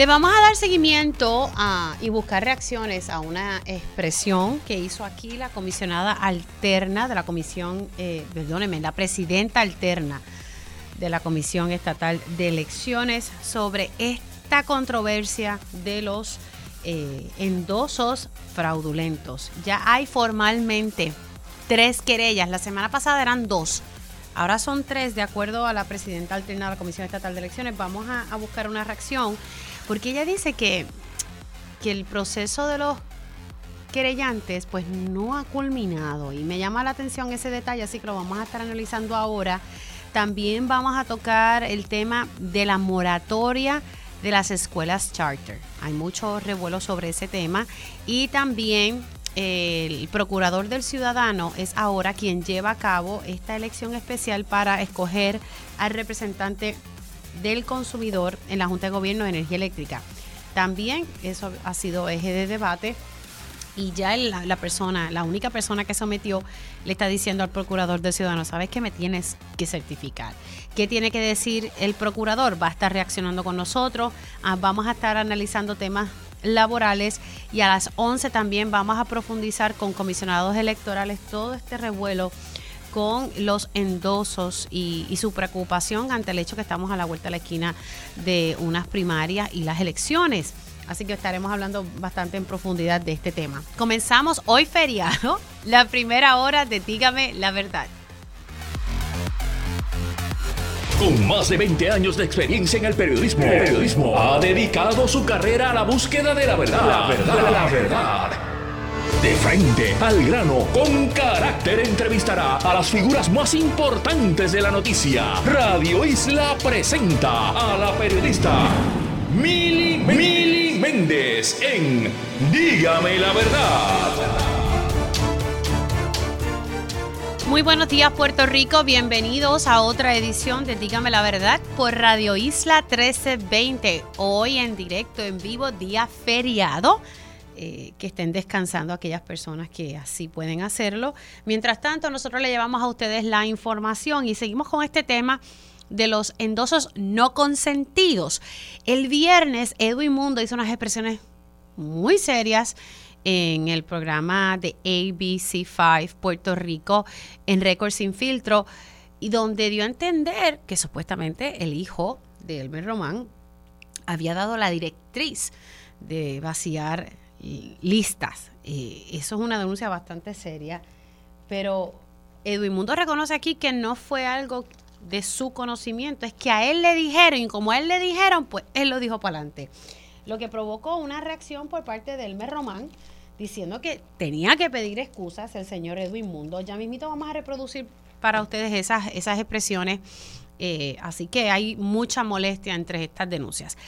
Le vamos a dar seguimiento y buscar reacciones a una expresión que hizo aquí la comisionada alterna de la comisión, eh, perdóneme, la presidenta alterna de la Comisión Estatal de Elecciones sobre esta controversia de los eh, endosos fraudulentos. Ya hay formalmente tres querellas. La semana pasada eran dos. Ahora son tres, de acuerdo a la presidenta alterna de la Comisión Estatal de Elecciones. Vamos a, buscar una reacción, porque ella dice que, que el proceso de los querellantes pues no ha culminado y me llama la atención ese detalle, así que lo vamos a estar analizando ahora. También vamos a tocar el tema de la moratoria de las escuelas charter. Hay mucho revuelo sobre ese tema y también el procurador del ciudadano es ahora quien lleva a cabo esta elección especial para escoger al representante del consumidor en la Junta de Gobierno de Energía Eléctrica. También eso ha sido eje de debate y ya la, persona, la única persona que sometió, le está diciendo al procurador del ciudadano, sabes que me tienes que certificar. ¿Qué tiene que decir el procurador? Va a estar reaccionando con nosotros, ah, vamos a estar analizando temas laborales y a las 11 también vamos a profundizar con comisionados electorales todo este revuelo con los endosos y, su preocupación ante el hecho que estamos a la vuelta de la esquina de unas primarias y las elecciones. Así que estaremos hablando bastante en profundidad de este tema. Comenzamos hoy feriado, la primera hora de Dígame la verdad. Con más de 20 años de experiencia en el periodismo, periodismo ha dedicado su carrera a la búsqueda de la verdad. La verdad, la verdad. De frente, al grano, con carácter entrevistará a las figuras más importantes de la noticia. Radio Isla presenta a la periodista Mili, Mili Méndez en Dígame la verdad. Muy buenos días Puerto Rico, bienvenidos a otra edición de Dígame la Verdad por Radio Isla 1320. Hoy en directo, en vivo, día feriado. Eh, que estén descansando aquellas personas que así pueden hacerlo. Mientras tanto, nosotros le llevamos a ustedes la información y seguimos con este tema de los endosos no consentidos. El viernes, Edwin Mundo hizo unas expresiones muy serias en el programa de ABC5 Puerto Rico en Récord Sin Filtro y donde dio a entender que supuestamente el hijo de Elmer Román había dado la directriz de vaciar listas. Eso es una denuncia bastante seria, pero Edwin Mundo reconoce aquí que no fue algo de su conocimiento, es que a él le dijeron y como a él le dijeron, pues él lo dijo para adelante lo que provocó una reacción por parte de Elmer Román diciendo que tenía que pedir excusas el señor Edwin Mundo. Ya mismito vamos a reproducir para ustedes esas, esas expresiones. Eh, así que hay mucha molestia entre estas denuncias.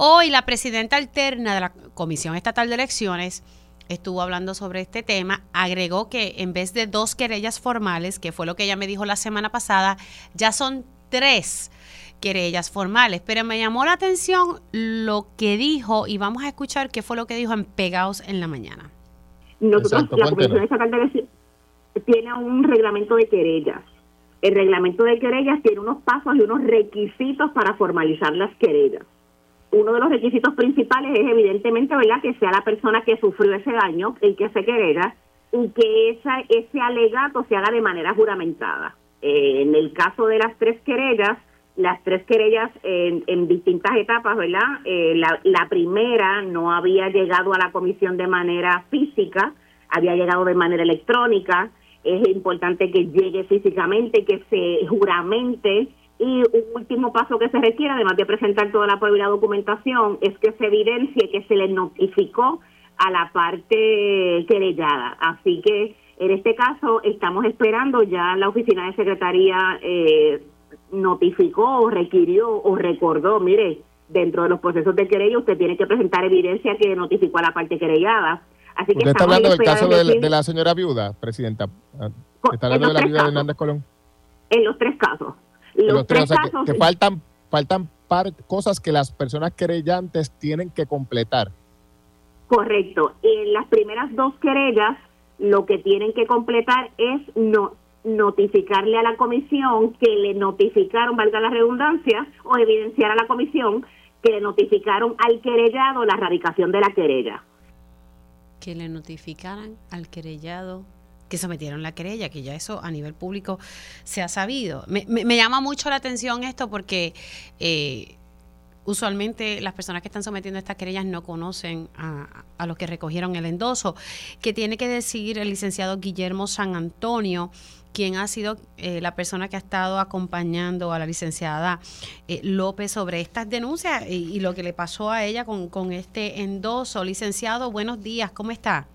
Hoy la presidenta alterna de la Comisión Estatal de Elecciones estuvo hablando sobre este tema, agregó que en vez de dos querellas formales, que fue lo que ella me dijo la semana pasada, ya son tres querellas formales. Pero me llamó la atención lo que dijo y vamos a escuchar qué fue lo que dijo en Pegaos en la mañana. Nosotros, la Comisión Estatal de tiene un reglamento de querellas. El reglamento de querellas tiene unos pasos y unos requisitos para formalizar las querellas. Uno de los requisitos principales es evidentemente, ¿verdad?, que sea la persona que sufrió ese daño, el que se querella, y que esa, ese alegato se haga de manera juramentada. Eh, en el caso de las tres querellas, las tres querellas en, en distintas etapas, ¿verdad? Eh, la, la, primera no había llegado a la comisión de manera física, había llegado de manera electrónica. Es importante que llegue físicamente, que se juramente. Y un último paso que se requiere, además de presentar toda la prueba y la documentación, es que se evidencie que se le notificó a la parte querellada. Así que en este caso estamos esperando ya la oficina de secretaría. Eh, notificó o requirió o recordó, mire, dentro de los procesos de querella usted tiene que presentar evidencia que notificó a la parte querellada. Así que usted está hablando del caso de, la señora viuda, presidenta. Ah, ¿Está hablando de la viuda de Hernández Colón? En los tres casos. Los, tres, casos. Que, faltan, faltan cosas que las personas querellantes tienen que completar. Correcto. En las primeras dos querellas, lo que tienen que completar es no notificarle a la comisión que le notificaron, valga la redundancia, o evidenciar a la comisión que le notificaron al querellado la radicación de la querella. Que le notificaran al querellado que sometieron la querella, que ya eso a nivel público se ha sabido. Me, me, llama mucho la atención esto porque eh, usualmente las personas que están sometiendo estas querellas no conocen a, a, los que recogieron el endoso. que tiene que decir el licenciado Guillermo San Antonio? quien ha sido eh, la persona que ha estado acompañando a la licenciada eh, López sobre estas denuncias y, lo que le pasó a ella con, con este endoso. Licenciado, buenos días, ¿cómo está?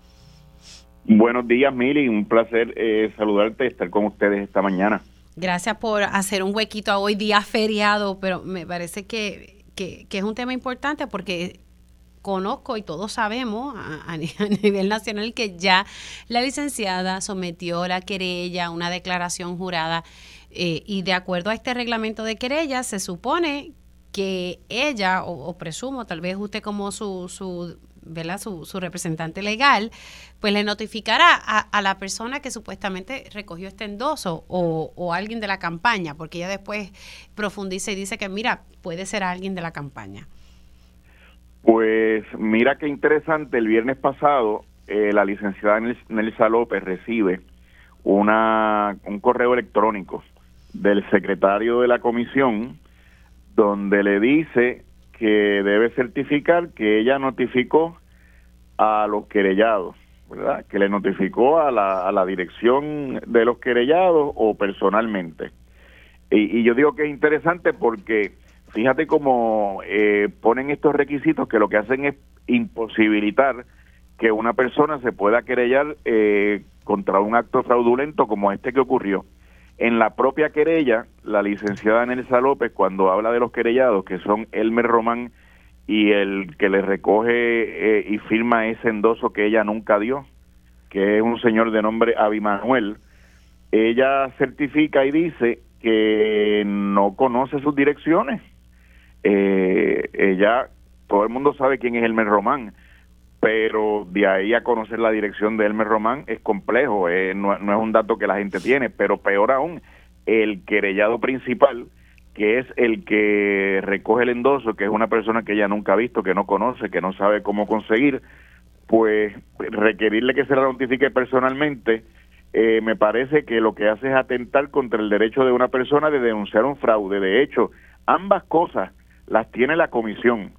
Buenos días, Mili. Un placer eh, saludarte y estar con ustedes esta mañana. Gracias por hacer un huequito a hoy, día feriado, pero me parece que, que, es un tema importante porque conozco y todos sabemos a, nivel nacional que ya la licenciada sometió la querella, una declaración jurada, eh, y de acuerdo a este reglamento de querella, se supone que ella, o, presumo, tal vez usted como su, su Su, su, representante legal, pues le notificará a, la persona que supuestamente recogió este endoso o, o, alguien de la campaña, porque ella después profundiza y dice que, mira, puede ser alguien de la campaña. Pues mira qué interesante, el viernes pasado eh, la licenciada Nelsa López recibe una, un correo electrónico del secretario de la comisión donde le dice que debe certificar que ella notificó a los querellados, ¿verdad? Que le notificó a la, a la dirección de los querellados o personalmente. Y, y yo digo que es interesante porque fíjate cómo eh, ponen estos requisitos que lo que hacen es imposibilitar que una persona se pueda querellar eh, contra un acto fraudulento como este que ocurrió. En la propia querella, la licenciada Nelsa López, cuando habla de los querellados, que son Elmer Román y el que le recoge eh, y firma ese endoso que ella nunca dio, que es un señor de nombre Abimanuel, ella certifica y dice que no conoce sus direcciones. Eh, ella, todo el mundo sabe quién es Elmer Román, pero de ahí a conocer la dirección de Elmer Román es complejo, eh, no, es un dato que la gente tiene, pero peor aún, el querellado principal, que es el que recoge el endoso, que es una persona que ella nunca ha visto, que no conoce, que no sabe cómo conseguir, pues requerirle que se la notifique personalmente, eh, me parece que lo que hace es atentar contra el derecho de una persona de denunciar un fraude. De hecho, ambas cosas las tiene la comisión.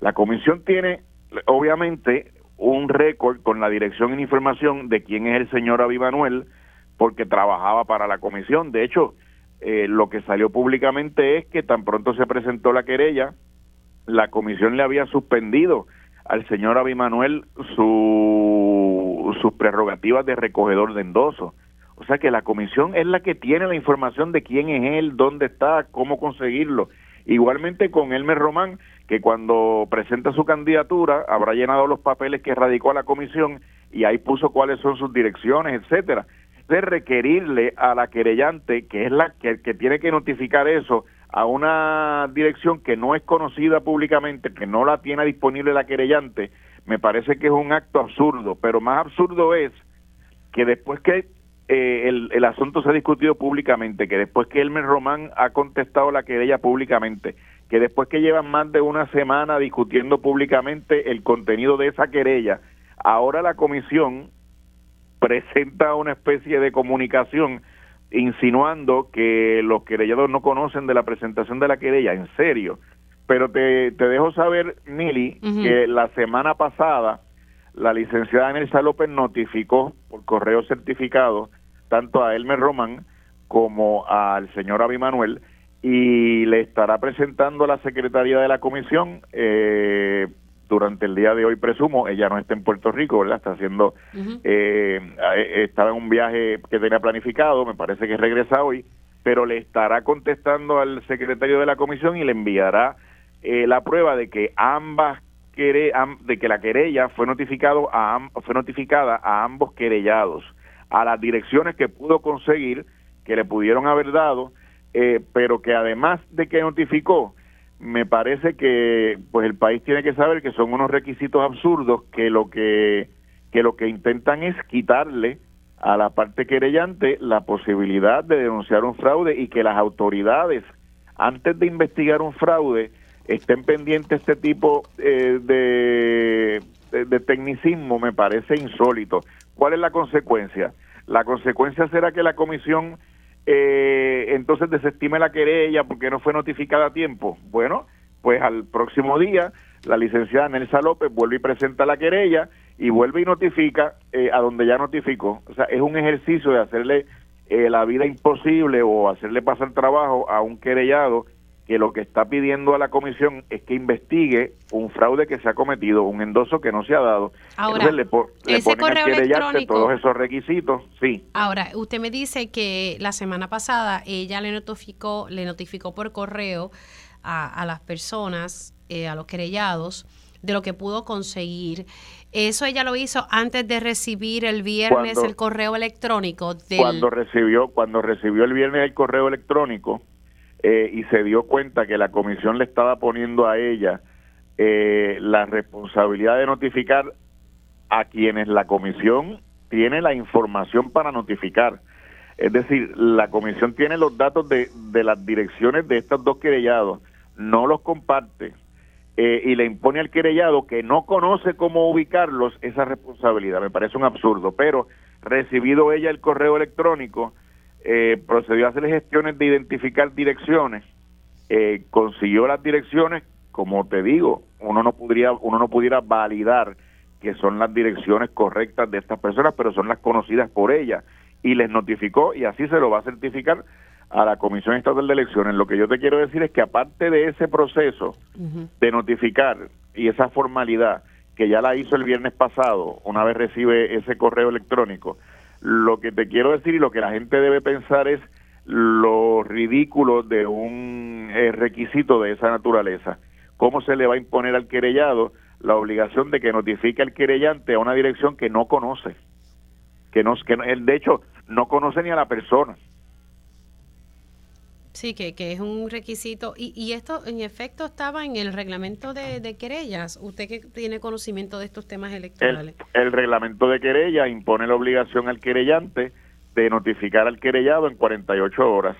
La comisión tiene, obviamente, un récord con la dirección y información de quién es el señor Avivanuel, porque trabajaba para la comisión. De hecho, eh, lo que salió públicamente es que tan pronto se presentó la querella, la comisión le había suspendido al señor Abimanuel su, sus prerrogativas de recogedor de endoso. O sea que la comisión es la que tiene la información de quién es él, dónde está, cómo conseguirlo. Igualmente con Elmer Román, que cuando presenta su candidatura habrá llenado los papeles que radicó a la comisión y ahí puso cuáles son sus direcciones, etcétera. De requerirle a la querellante, que es la que, tiene que notificar eso, a una dirección que no es conocida públicamente, que no la tiene disponible la querellante, me parece que es un acto absurdo, pero más absurdo es que después que eh, el, el, asunto se ha discutido públicamente, que después que Elmer Román ha contestado la querella públicamente, que después que llevan más de una semana discutiendo públicamente el contenido de esa querella, ahora la comisión presenta una especie de comunicación insinuando que los querellados no conocen de la presentación de la querella, en serio. Pero te, te dejo saber, Nili, que la semana pasada la licenciada Nelsa López notificó por correo certificado tanto a Elmer Román como al señor Abimanuel y le estará presentando a la secretaría de la comisión eh, durante el día de hoy presumo ella no está en Puerto Rico verdad está haciendo eh, estaba en un viaje que tenía planificado me parece que regresa hoy pero le estará contestando al secretario de la comisión y le enviará eh, la prueba de que ambas de que la querella fue notificado a fue notificada a ambos querellados a las direcciones que pudo conseguir que le pudieron haber dado eh, pero que además de que notificó me parece que pues el país tiene que saber que son unos requisitos absurdos que lo que que lo que intentan es quitarle a la parte querellante la posibilidad de denunciar un fraude y que las autoridades antes de investigar un fraude estén pendientes este tipo eh, de, de, tecnicismo me parece insólito. ¿Cuál es la consecuencia? La consecuencia será que la comisión eh, entonces desestime la querella porque no fue notificada a tiempo. Bueno, pues al próximo día la licenciada Nelsa López vuelve y presenta la querella y vuelve y notifica eh, a donde ya notificó. O sea, es un ejercicio de hacerle eh, la vida imposible o hacerle pasar trabajo a un querellado que lo que está pidiendo a la comisión es que investigue un fraude que se ha cometido, un endoso que no se ha dado. Ahora, le, ese correo electrónico, todos esos requisitos, sí. Ahora, usted me dice que la semana pasada ella le notificó, le notificó por correo a, las personas, eh, a los querellados, de lo que pudo conseguir. Eso ella lo hizo antes de recibir el viernes el correo electrónico. Cuando recibió, cuando recibió el viernes el correo electrónico, eh, y se dio cuenta que la comisión le estaba poniendo a ella eh, la responsabilidad de notificar a quienes la comisión tiene la información para notificar. Es decir, la comisión tiene los datos de, de las direcciones de estos dos querellados, no los comparte eh, y le impone al querellado que no conoce cómo ubicarlos esa responsabilidad. Me parece un absurdo, pero recibido ella el correo electrónico, eh, procedió a hacer gestiones de identificar direcciones, eh, consiguió las direcciones, como te digo, uno no podría, uno no pudiera validar que son las direcciones correctas de estas personas, pero son las conocidas por ella y les notificó y así se lo va a certificar a la Comisión Estatal de Elecciones. Lo que yo te quiero decir es que aparte de ese proceso de notificar y esa formalidad que ya la hizo el viernes pasado, una vez recibe ese correo electrónico, lo que te quiero decir y lo que la gente debe pensar es lo ridículo de un eh, requisito de esa naturaleza. ¿Cómo se le va a imponer al querellado la obligación de que notifique al querellante a una dirección que no conoce? Que, no, que él, de hecho, no conoce ni a la persona. Sí, que, que es un requisito. Y, y esto, en efecto, estaba en el reglamento de, querellas. Usted que tiene conocimiento de estos temas electorales. El, reglamento de querella impone la obligación al querellante de notificar al querellado en 48 horas.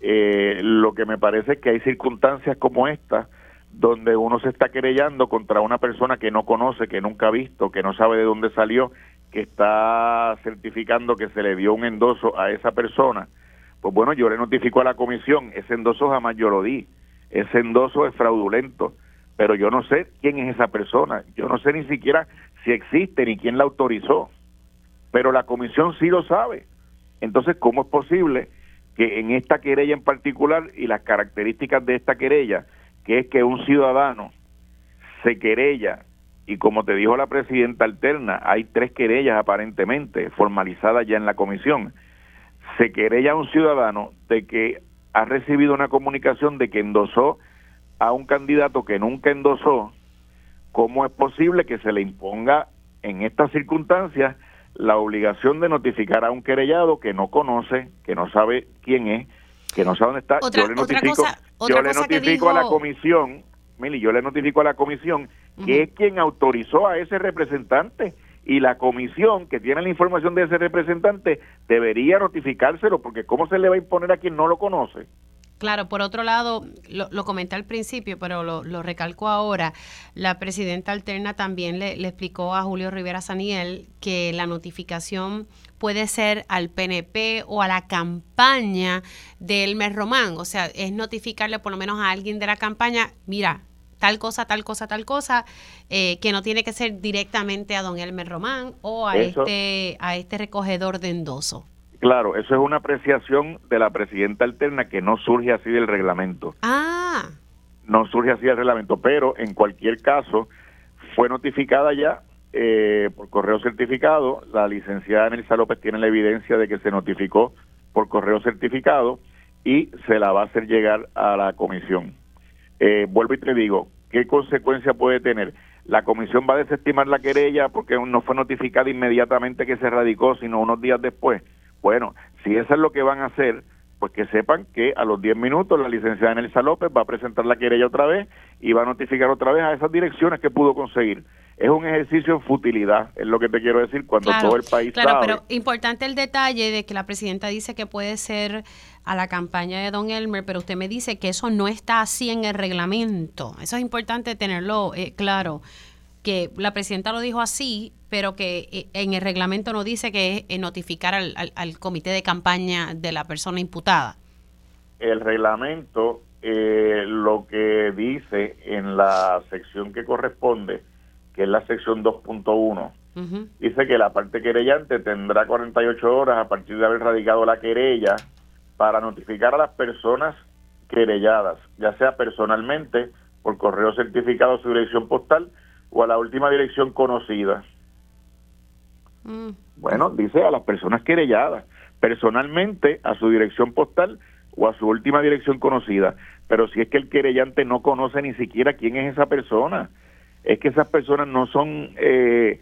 Eh, lo que me parece es que hay circunstancias como esta donde uno se está querellando contra una persona que no conoce, que nunca ha visto, que no sabe de dónde salió, que está certificando que se le dio un endoso a esa persona pues bueno, yo le notifico a la comisión, ese endoso jamás yo lo di, ese endoso es fraudulento, pero yo no sé quién es esa persona, yo no sé ni siquiera si existe ni quién la autorizó, pero la comisión sí lo sabe. Entonces, ¿cómo es posible que en esta querella en particular y las características de esta querella, que es que un ciudadano se querella y como te dijo la presidenta alterna, hay tres querellas aparentemente formalizadas ya en la comisión se querella a un ciudadano de que ha recibido una comunicación de que endosó a un candidato que nunca endosó, ¿cómo es posible que se le imponga en estas circunstancias la obligación de notificar a un querellado que no conoce, que no sabe quién es, que no sabe dónde está? yo le notifico, yo le notifico a la comisión, Mili, yo le notifico a la comisión que es quien autorizó a ese representante y la comisión que tiene la información de ese representante debería notificárselo, porque ¿cómo se le va a imponer a quien no lo conoce? Claro, por otro lado, lo, comenté al principio, pero lo, recalco ahora, la presidenta alterna también le, le, explicó a Julio Rivera Saniel que la notificación puede ser al PNP o a la campaña de Elmer Román, o sea, es notificarle por lo menos a alguien de la campaña, mira, tal cosa, tal cosa, tal cosa, eh, que no tiene que ser directamente a don Elmer Román o a este a este recogedor de endoso. Claro, eso es una apreciación de la presidenta alterna que no surge así del reglamento. Ah. No surge así del reglamento, pero en cualquier caso fue notificada ya eh, por correo certificado. La licenciada Nelsa López tiene la evidencia de que se notificó por correo certificado y se la va a hacer llegar a la comisión. Eh, vuelvo y te digo, ¿qué consecuencia puede tener? La comisión va a desestimar la querella porque no fue notificada inmediatamente que se radicó, sino unos días después. Bueno, si eso es lo que van a hacer, pues que sepan que a los 10 minutos la licenciada Nelsa López va a presentar la querella otra vez y va a notificar otra vez a esas direcciones que pudo conseguir. Es un ejercicio en futilidad, es lo que te quiero decir, cuando todo el país Claro, pero importante el detalle de que la presidenta dice que puede ser a la campaña de Don Elmer, pero usted me dice que eso no está así en el reglamento. Eso es importante tenerlo eh, claro, que la presidenta lo dijo así, pero que eh, en el reglamento no dice que es notificar al, al, comité de campaña de la persona imputada. El reglamento eh, lo que dice en la sección que corresponde que es la sección 2.1, dice que la parte querellante tendrá 48 horas a partir de haber radicado la querella para notificar a las personas querelladas, ya sea personalmente, por correo certificado a su dirección postal o a la última dirección conocida. Mm. Bueno, dice a las personas querelladas, personalmente a su dirección postal o a su última dirección conocida. Pero si es que el querellante no conoce ni siquiera quién es esa persona, es que esas personas no son eh,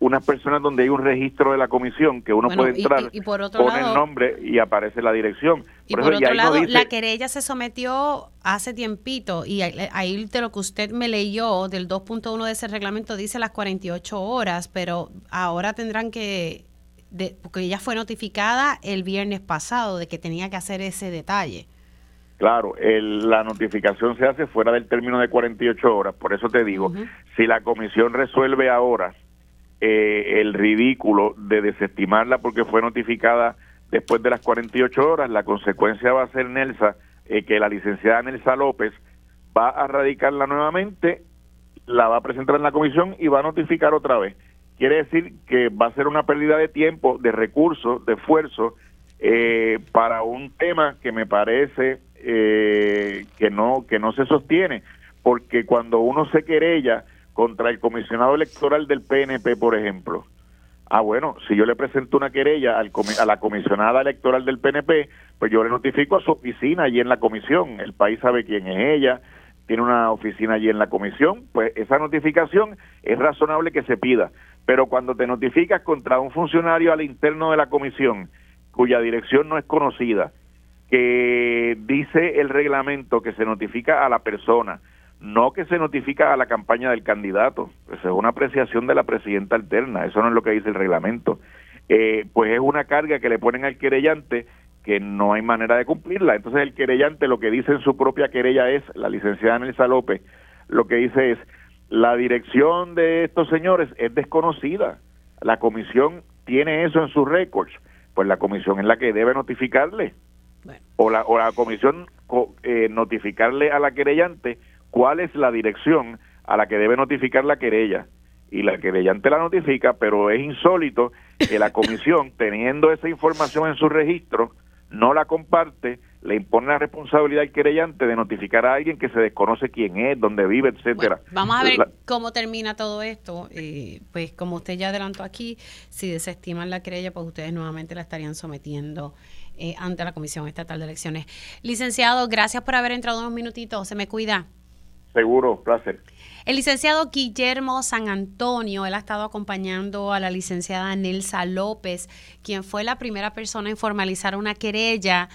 unas personas donde hay un registro de la comisión que uno puede entrar, y, por otro pone el nombre y aparece la dirección. y por otro lado, la querella se sometió hace tiempito y ahí de lo que usted me leyó del 2.1 de ese reglamento dice las 48 horas, pero ahora tendrán que, de, porque ella fue notificada el viernes pasado de que tenía que hacer ese detalle. Claro, la notificación se hace fuera del término de 48 horas, por eso te digo, si la comisión resuelve ahora eh, el ridículo de desestimarla porque fue notificada después de las 48 horas, la consecuencia va a ser, Nelsa, eh, que la licenciada Nelsa López va a radicarla nuevamente, la va a presentar en la comisión y va a notificar otra vez. Quiere decir que va a ser una pérdida de tiempo, de recursos, de esfuerzo, eh, para un tema que me parece eh, que no que no se sostiene porque cuando uno se querella contra el comisionado electoral del PNP por ejemplo ah bueno si yo le presento una querella al a la comisionada electoral del PNP pues yo le notifico a su oficina allí en la comisión el país sabe quién es ella tiene una oficina allí en la comisión pues esa notificación es razonable que se pida pero cuando te notificas contra un funcionario al interno de la comisión cuya dirección no es conocida que dice el reglamento que se notifica a la persona, no que se notifica a la campaña del candidato. Esa es una apreciación de la presidenta alterna, eso no es lo que dice el reglamento. Eh, pues es una carga que le ponen al querellante que no hay manera de cumplirla. Entonces el querellante lo que dice en su propia querella es, la licenciada Nelsa López, lo que dice es, la dirección de estos señores es desconocida. La comisión tiene eso en sus récords. Pues la comisión es la que debe notificarle o, la, o la comisión eh, notificarle a la querellante cuál es la dirección a la que debe notificar la querella. Y la querellante la notifica, pero es insólito que la comisión, teniendo esa información en su registro, no la comparte, le impone la responsabilidad al querellante de notificar a alguien que se desconoce quién es, dónde vive, etcétera. vamos a ver cómo termina todo esto. Eh, pues como usted ya adelantó aquí, si desestiman la querella, pues ustedes nuevamente la estarían sometiendo eh, ante la Comisión Estatal de Elecciones. Licenciado, gracias por haber entrado unos minutitos. Se me cuida. Seguro, placer. El licenciado Guillermo San Antonio, él ha estado acompañando a la licenciada Nelsa López, quien fue la primera persona en formalizar una querella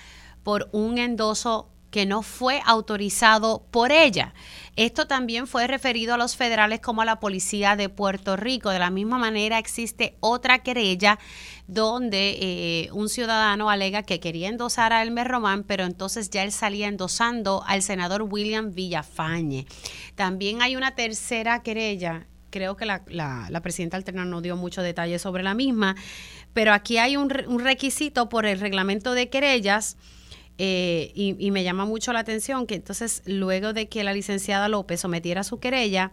por un endoso que no fue autorizado por ella. Esto también fue referido a los federales como a la policía de Puerto Rico. De la misma manera existe otra querella donde eh, un ciudadano alega que quería endosar a Elmer Román, pero entonces ya él salía endosando al senador William Villafañe. También hay una tercera querella creo que la, la, presidenta alterna no dio mucho detalle sobre la misma, pero aquí hay un, un requisito por el reglamento de querellas eh, y, me llama mucho la atención que entonces luego de que la licenciada López sometiera su querella,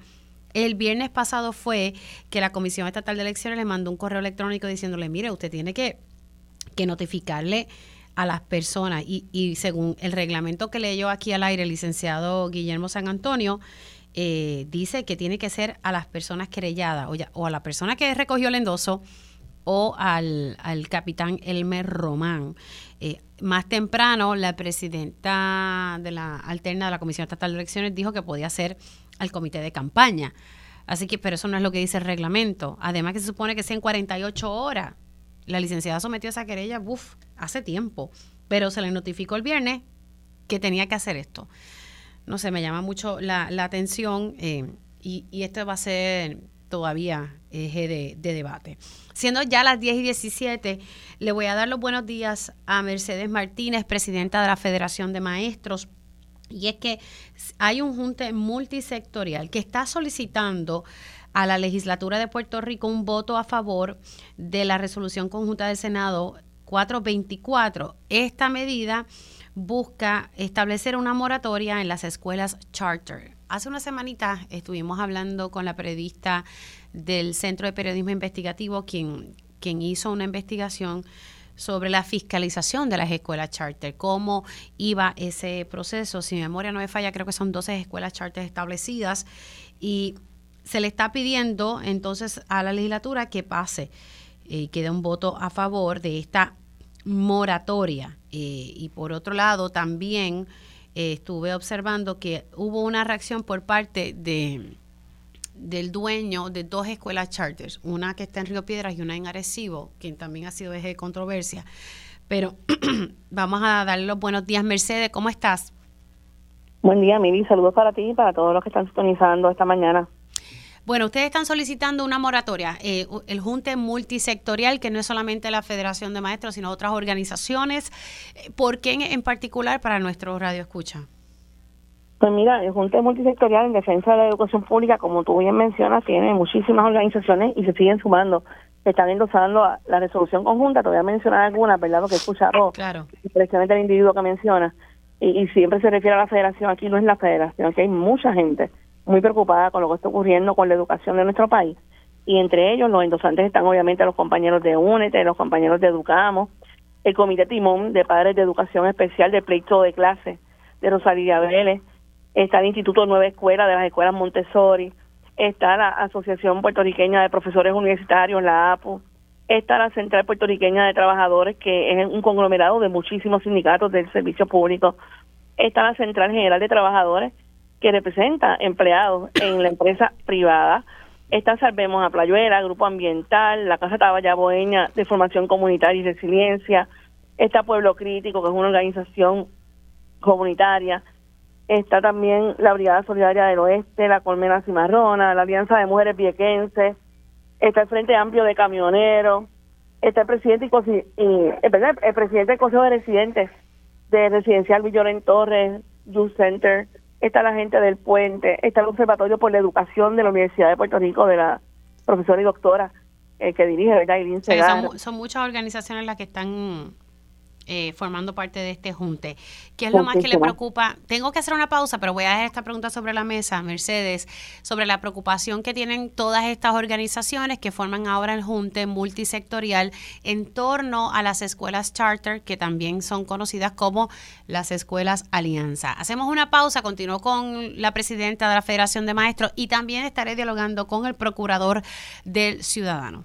el viernes pasado fue que la Comisión Estatal de Elecciones le mandó un correo electrónico diciéndole, mire, usted tiene que, que notificarle a las personas y, y, según el reglamento que leyó aquí al aire el licenciado Guillermo San Antonio, eh, dice que tiene que ser a las personas querelladas o, o a la persona que recogió el endoso o al, al capitán Elmer Román. Eh, más temprano, la presidenta de la alterna de la Comisión Estatal de Elecciones dijo que podía ser al comité de campaña. Así que, pero eso no es lo que dice el reglamento. Además que se supone que sean 48 horas. La licenciada sometió esa querella, uf, hace tiempo, pero se le notificó el viernes que tenía que hacer esto. No sé, me llama mucho la, atención eh, y, y esto va a ser todavía eje de, debate. Siendo ya las 10 y 17, le voy a dar los buenos días a Mercedes Martínez, presidenta de la Federación de Maestros. Y es que hay un junte multisectorial que está solicitando a la legislatura de Puerto Rico un voto a favor de la resolución conjunta del Senado 424. Esta medida busca establecer una moratoria en las escuelas charter. Hace una semanita estuvimos hablando con la periodista del Centro de Periodismo Investigativo, quien, quien hizo una investigación sobre la fiscalización de las escuelas charter, cómo iba ese proceso. Si mi memoria no me falla, creo que son 12 escuelas charter establecidas y se le está pidiendo entonces a la legislatura que pase y eh, que dé un voto a favor de esta moratoria. Eh, y por otro lado, también eh, estuve observando que hubo una reacción por parte de del dueño de dos escuelas charters, una que está en Río Piedras y una en Arecibo, quien también ha sido eje de controversia. Pero vamos a darle los buenos días, Mercedes, ¿cómo estás? Buen día, Mili. Saludos para ti y para todos los que están sintonizando esta mañana. Bueno, ustedes están solicitando una moratoria, eh, el Junte multisectorial, que no es solamente la Federación de Maestros, sino otras organizaciones. Eh, ¿Por qué en, particular para nuestro radio escucha? Pues mira, el Junte multisectorial en defensa de la educación pública, como tú bien mencionas, tiene muchísimas organizaciones y se siguen sumando. Se están endosando la resolución conjunta, te voy a mencionar algunas, ¿verdad? Porque he escuchado claro. precisamente el individuo que menciona. Y, y, siempre se refiere a la federación, aquí no es la federación, aquí hay mucha gente muy preocupada con lo que está ocurriendo con la educación de nuestro país. Y entre ellos, los endosantes están obviamente los compañeros de UNETE, los compañeros de Educamos, el Comité Timón de Padres de Educación Especial de Pleito de Clase de Rosalía Vélez, está el Instituto Nueva Escuela de las Escuelas Montessori, está la Asociación Puertorriqueña de Profesores Universitarios, la APU, está la Central Puertorriqueña de Trabajadores, que es un conglomerado de muchísimos sindicatos del servicio público, está la Central General de Trabajadores, que representa empleados en la empresa privada. Está Salvemos a Playuela, Grupo Ambiental, la Casa Tabaya Boeña de Formación Comunitaria y Resiliencia, está Pueblo Crítico, que es una organización comunitaria, está también la Brigada Solidaria del Oeste, la Colmena Cimarrona, la Alianza de Mujeres Viequenses, está el Frente Amplio de Camioneros, está el presidente y, el, presidente del Consejo de Residentes de Residencial Villorén Torres, Youth Center, está la gente del puente, está el Observatorio por la Educación de la Universidad de Puerto Rico, de la profesora y doctora eh, que dirige, ¿verdad? son, son, muchas organizaciones las que están eh, formando parte de este junte. ¿Qué es lo más que le preocupa? Tengo que hacer una pausa, pero voy a dejar esta pregunta sobre la mesa, Mercedes, sobre la preocupación que tienen todas estas organizaciones que forman ahora el junte multisectorial en torno a las escuelas charter, que también son conocidas como las escuelas alianza. Hacemos una pausa, continúo con la presidenta de la Federación de Maestros y también estaré dialogando con el procurador del ciudadano.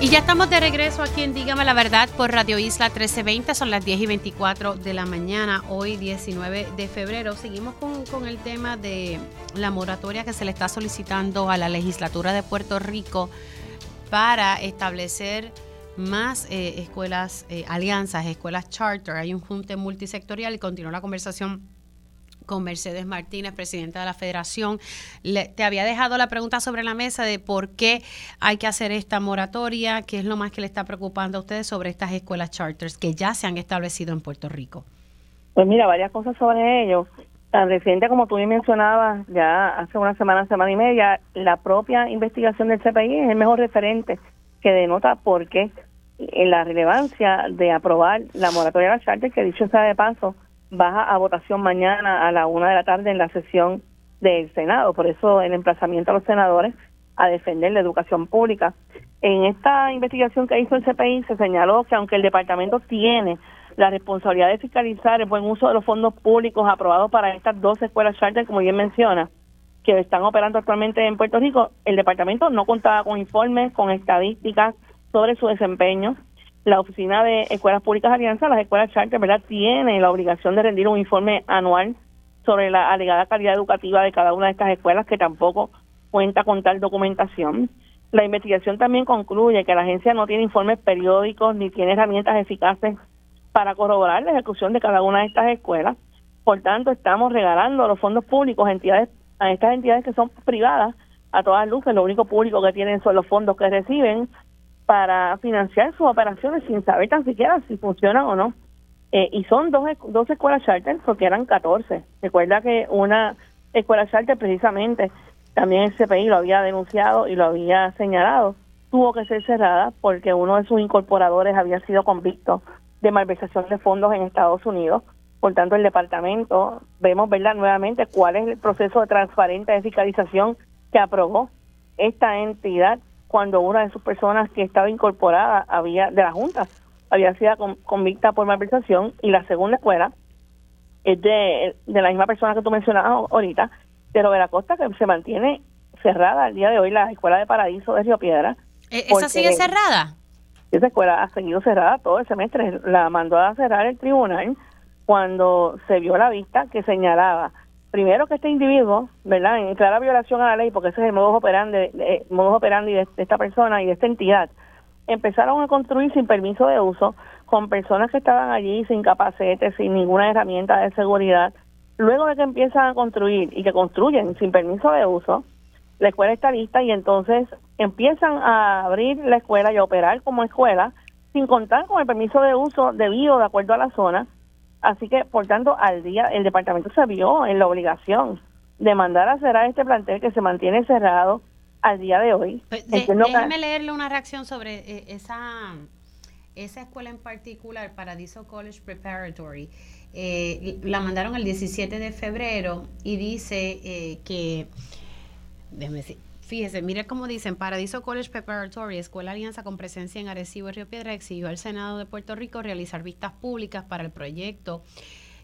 Y ya estamos de regreso aquí en Dígame la Verdad por Radio Isla 1320. Son las 10 y 24 de la mañana, hoy 19 de febrero. Seguimos con, el tema de la moratoria que se le está solicitando a la legislatura de Puerto Rico para establecer más eh, escuelas, eh, alianzas, escuelas charter. Hay un junte multisectorial y continúa la conversación con Mercedes Martínez, presidenta de la federación. te había dejado la pregunta sobre la mesa de por qué hay que hacer esta moratoria, qué es lo más que le está preocupando a ustedes sobre estas escuelas charters que ya se han establecido en Puerto Rico. Pues mira, varias cosas sobre ello. Tan reciente como tú me mencionabas, ya hace una semana, semana y media, la propia investigación del CPI es el mejor referente que denota por qué en la relevancia de aprobar la moratoria de las charters, que dicho sea de paso, baja a votación mañana a la una de la tarde en la sesión del Senado. Por eso el emplazamiento a los senadores a defender la educación pública. En esta investigación que hizo el CPI se señaló que aunque el departamento tiene la responsabilidad de fiscalizar el buen uso de los fondos públicos aprobados para estas dos escuelas charter, como bien menciona, que están operando actualmente en Puerto Rico, el departamento no contaba con informes, con estadísticas sobre su desempeño la Oficina de Escuelas Públicas Alianza, las escuelas charter, ¿verdad?, tiene la obligación de rendir un informe anual sobre la alegada calidad educativa de cada una de estas escuelas, que tampoco cuenta con tal documentación. La investigación también concluye que la agencia no tiene informes periódicos ni tiene herramientas eficaces para corroborar la ejecución de cada una de estas escuelas. Por tanto, estamos regalando los fondos públicos a entidades a estas entidades que son privadas a todas luces. Lo único público que tienen son los fondos que reciben para financiar sus operaciones sin saber tan siquiera si funcionan o no. Eh, y son dos, dos escuelas charter porque eran 14. Recuerda que una escuela charter precisamente, también el CPI lo había denunciado y lo había señalado, tuvo que ser cerrada porque uno de sus incorporadores había sido convicto de malversación de fondos en Estados Unidos. Por tanto, el departamento, vemos verdad nuevamente cuál es el proceso de transparente de fiscalización que aprobó esta entidad cuando una de sus personas que estaba incorporada había de la Junta había sido convicta por malversación y la segunda escuela es de, de la misma persona que tú mencionabas ahorita, de la Costa, que se mantiene cerrada al día de hoy, la escuela de Paraíso de Río Piedra. ¿E-, ¿Esa sigue cerrada? Esa escuela ha seguido cerrada todo el semestre. La mandó a cerrar el tribunal cuando se vio la vista que señalaba primero que este individuo, ¿verdad? En clara violación a la ley, porque ese es el modo operandi, eh, operandi de esta persona y de esta entidad, empezaron a construir sin permiso de uso, con personas que estaban allí sin capacetes, sin ninguna herramienta de seguridad. Luego de que empiezan a construir y que construyen sin permiso de uso, la escuela está lista y entonces empiezan a abrir la escuela y a operar como escuela sin contar con el permiso de uso debido de acuerdo a la zona. Así que, por tanto, al día el departamento se vio en la obligación de mandar a cerrar este plantel que se mantiene cerrado al día de hoy. Pues, déjeme leerle una reacción sobre eh, esa, esa escuela en particular, Paradiso College Preparatory. Eh, la mandaron el 17 de febrero y dice eh, que, déjeme decir, fíjese, mire cómo dicen, Paradiso College Preparatory, Escuela Alianza con presencia en Arecibo y Río Piedra, exigió al Senado de Puerto Rico realizar vistas públicas para el proyecto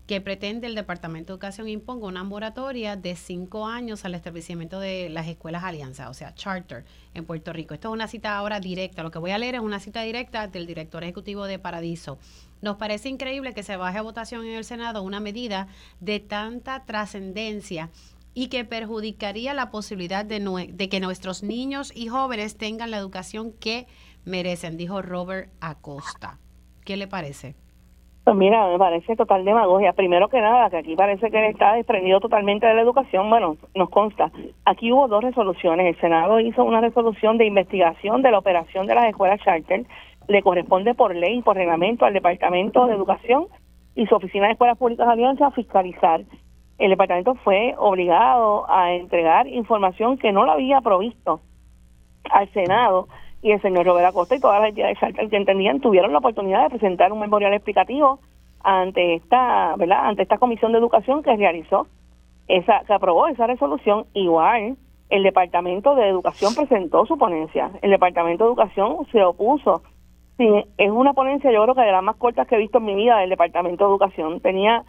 que pretende el Departamento de Educación imponga una moratoria de cinco años al establecimiento de las escuelas alianza, o sea, charter en Puerto Rico. Esto es una cita ahora directa. Lo que voy a leer es una cita directa del director ejecutivo de Paradiso. Nos parece increíble que se baje a votación en el Senado una medida de tanta trascendencia y que perjudicaría la posibilidad de, que nuestros niños y jóvenes tengan la educación que merecen, dijo Robert Acosta. ¿Qué le parece? Pues mira, me parece total demagogia. Primero que nada, que aquí parece que está desprendido totalmente de la educación. Bueno, nos consta. Aquí hubo dos resoluciones. El Senado hizo una resolución de investigación de la operación de las escuelas charter. Le corresponde por ley y por reglamento al Departamento de Educación y su Oficina de Escuelas Públicas de Alianza fiscalizar. El departamento fue obligado a entregar información que no lo había provisto al Senado y el señor Robert Acosta y todas las entidades que entendían tuvieron la oportunidad de presentar un memorial explicativo ante esta, ¿verdad? Ante esta comisión de educación que realizó esa que aprobó esa resolución igual el Departamento de Educación presentó su ponencia. El Departamento de Educación se opuso. Sí, es una ponencia, yo creo que de las más cortas que he visto en mi vida del Departamento de Educación. Tenía,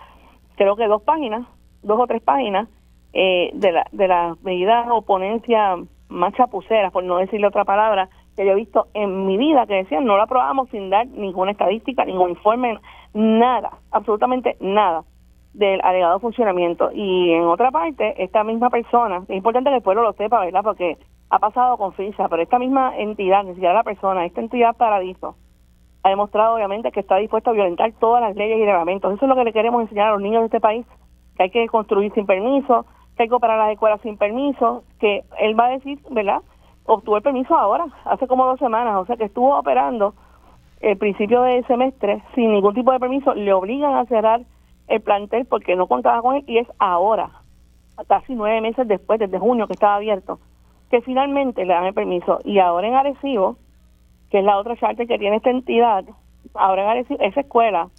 creo que dos páginas, dos o tres páginas eh, de, la, de las medidas o ponencias más chapuceras, por no decirle otra palabra, que yo he visto en mi vida que decían no la aprobamos sin dar ninguna estadística, ningún informe, nada, absolutamente nada del alegado funcionamiento. Y en otra parte, esta misma persona, es importante que el pueblo lo sepa, ¿verdad? Porque ha pasado con FISA, pero esta misma entidad, ni siquiera la persona, esta entidad Paradiso, ha demostrado obviamente que está dispuesto a violentar todas las leyes y reglamentos. Eso es lo que le queremos enseñar a los niños de este país, que hay que construir sin permiso, que hay que operar las escuelas sin permiso, que él va a decir, ¿verdad? obtuvo el permiso ahora, hace como dos semanas, o sea que estuvo operando el principio del semestre sin ningún tipo de permiso, le obligan a cerrar el plantel porque no contaba con él y es ahora, casi nueve meses después, desde junio que estaba abierto, que finalmente le dan el permiso. Y ahora en Arecibo, que es la otra charter que tiene esta entidad, ahora en Arecibo, esa escuela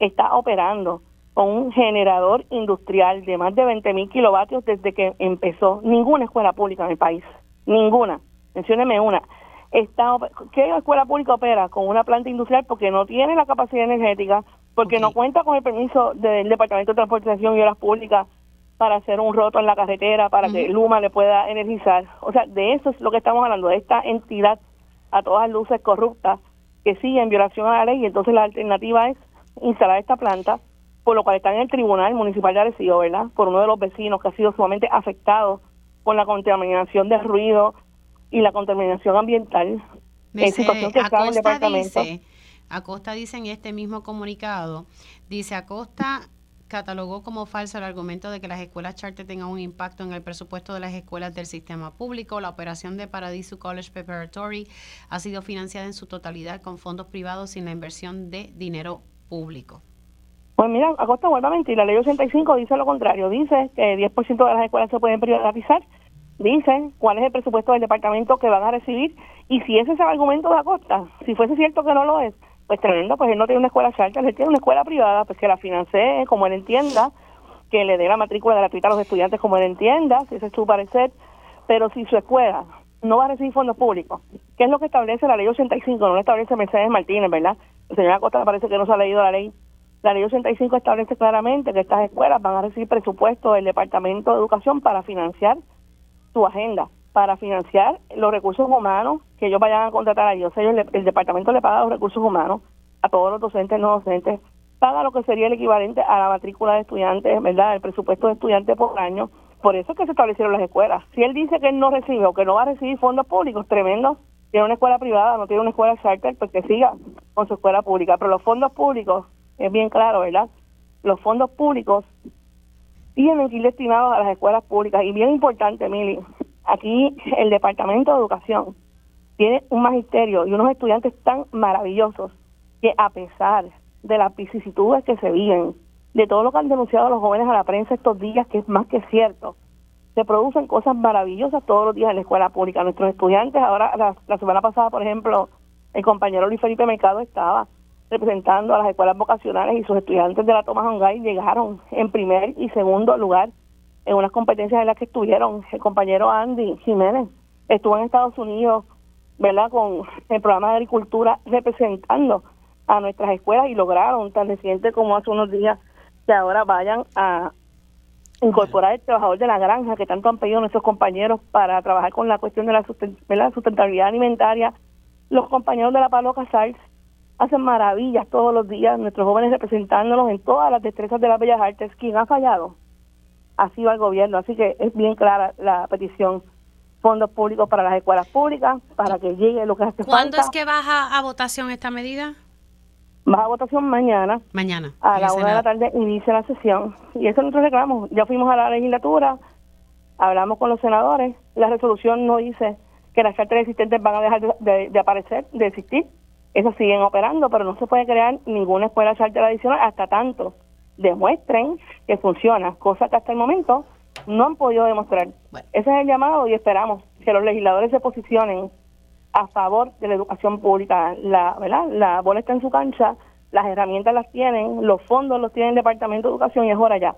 está operando con un generador industrial de más de 20 mil kilovatios desde que empezó ninguna escuela pública en el país. Ninguna. Mencióneme una. Está, ¿Qué escuela pública opera con una planta industrial porque no tiene la capacidad energética, porque no cuenta con el permiso del Departamento de Transportación y Obras Públicas para hacer un roto en la carretera, para que Luma le pueda energizar? O sea, de eso es lo que estamos hablando, de esta entidad a todas luces corrupta que sigue en violación a la ley y entonces la alternativa es instalar esta planta por lo cual está en el Tribunal Municipal de Arecibo, ¿verdad? Por uno de los vecinos que ha sido sumamente afectado con la contaminación de ruido y la contaminación ambiental. situación que Acosta el departamento. Dice, Acosta dice en este mismo comunicado, dice Acosta catalogó como falso el argumento de que las escuelas charter tengan un impacto en el presupuesto de las escuelas del sistema público. La operación de Paradiso College Preparatory ha sido financiada en su totalidad con fondos privados sin la inversión de dinero público. Pues mira, Acosta vuelve a mentir. La ley 85 dice lo contrario. Dice que 10% de las escuelas se pueden privatizar. Dice cuál es el presupuesto del departamento que van a recibir. Y si ese es el argumento de Acosta, si fuese cierto que no lo es, pues tremendo, pues él no tiene una escuela charter, él tiene una escuela privada, pues que la financie como él entienda, que le dé la matrícula gratuita a los estudiantes como él entienda, si ese es su parecer, pero si su escuela no va a recibir fondos públicos, ¿qué es lo que establece la ley 85? No lo establece Mercedes Martínez, ¿verdad? El señor Acosta parece que no se ha leído la ley. La ley 85 establece claramente que estas escuelas van a recibir presupuesto del Departamento de Educación para financiar su agenda para financiar los recursos humanos que ellos vayan a contratar a ellos. ellos el departamento le paga los recursos humanos a todos los docentes no docentes, paga lo que sería el equivalente a la matrícula de estudiantes, ¿verdad? El presupuesto de estudiantes por año. Por eso es que se establecieron las escuelas. Si él dice que él no recibe o que no va a recibir fondos públicos, tremendo. Tiene una escuela privada, no tiene una escuela charter, pues que siga con su escuela pública. Pero los fondos públicos, es bien claro, ¿verdad? Los fondos públicos tienen que ir destinados a las escuelas públicas. Y bien importante, Mili, Aquí el Departamento de Educación tiene un magisterio y unos estudiantes tan maravillosos que a pesar de las vicisitudes que se viven, de todo lo que han denunciado los jóvenes a la prensa estos días, que es más que cierto, se producen cosas maravillosas todos los días en la escuela pública. Nuestros estudiantes, ahora la, semana pasada, por ejemplo, el compañero Luis Felipe Mercado estaba representando a las escuelas vocacionales y sus estudiantes de la Thomas Hongay llegaron en primer y segundo lugar en unas competencias en las que estuvieron. El compañero Andy Jiménez estuvo en Estados Unidos, ¿verdad?, con el programa de agricultura representando a nuestras escuelas y lograron, tan reciente como hace unos días, que ahora vayan a incorporar el trabajador de la granja que tanto han pedido nuestros compañeros para trabajar con la cuestión de la sustentabilidad alimentaria. Los compañeros de la Palo Casals hacen maravillas todos los días, nuestros jóvenes representándonos en todas las destrezas de las bellas artes. ¿Quién ha fallado? ha sido el gobierno. Así que es bien clara la petición fondos públicos para las escuelas públicas, para que llegue lo que hace falta. ¿Cuándo es que baja a votación esta medida? Baja a votación mañana. Mañana. A la una de la tarde inicia la sesión. Y eso nosotros reclamamos. Ya fuimos a la legislatura, hablamos con los senadores. La resolución no dice que las cartas existentes van a dejar de, de, aparecer, de existir. Esas siguen operando, pero no se puede crear ninguna escuela charter adicional hasta tanto demuestren que funciona, cosa que hasta el momento no han podido demostrar. Ese es el llamado y esperamos que los legisladores se posicionen a favor de la educación pública. La, ¿verdad? la bola está en su cancha, las herramientas las tienen, los fondos los tiene el Departamento de Educación y es hora ya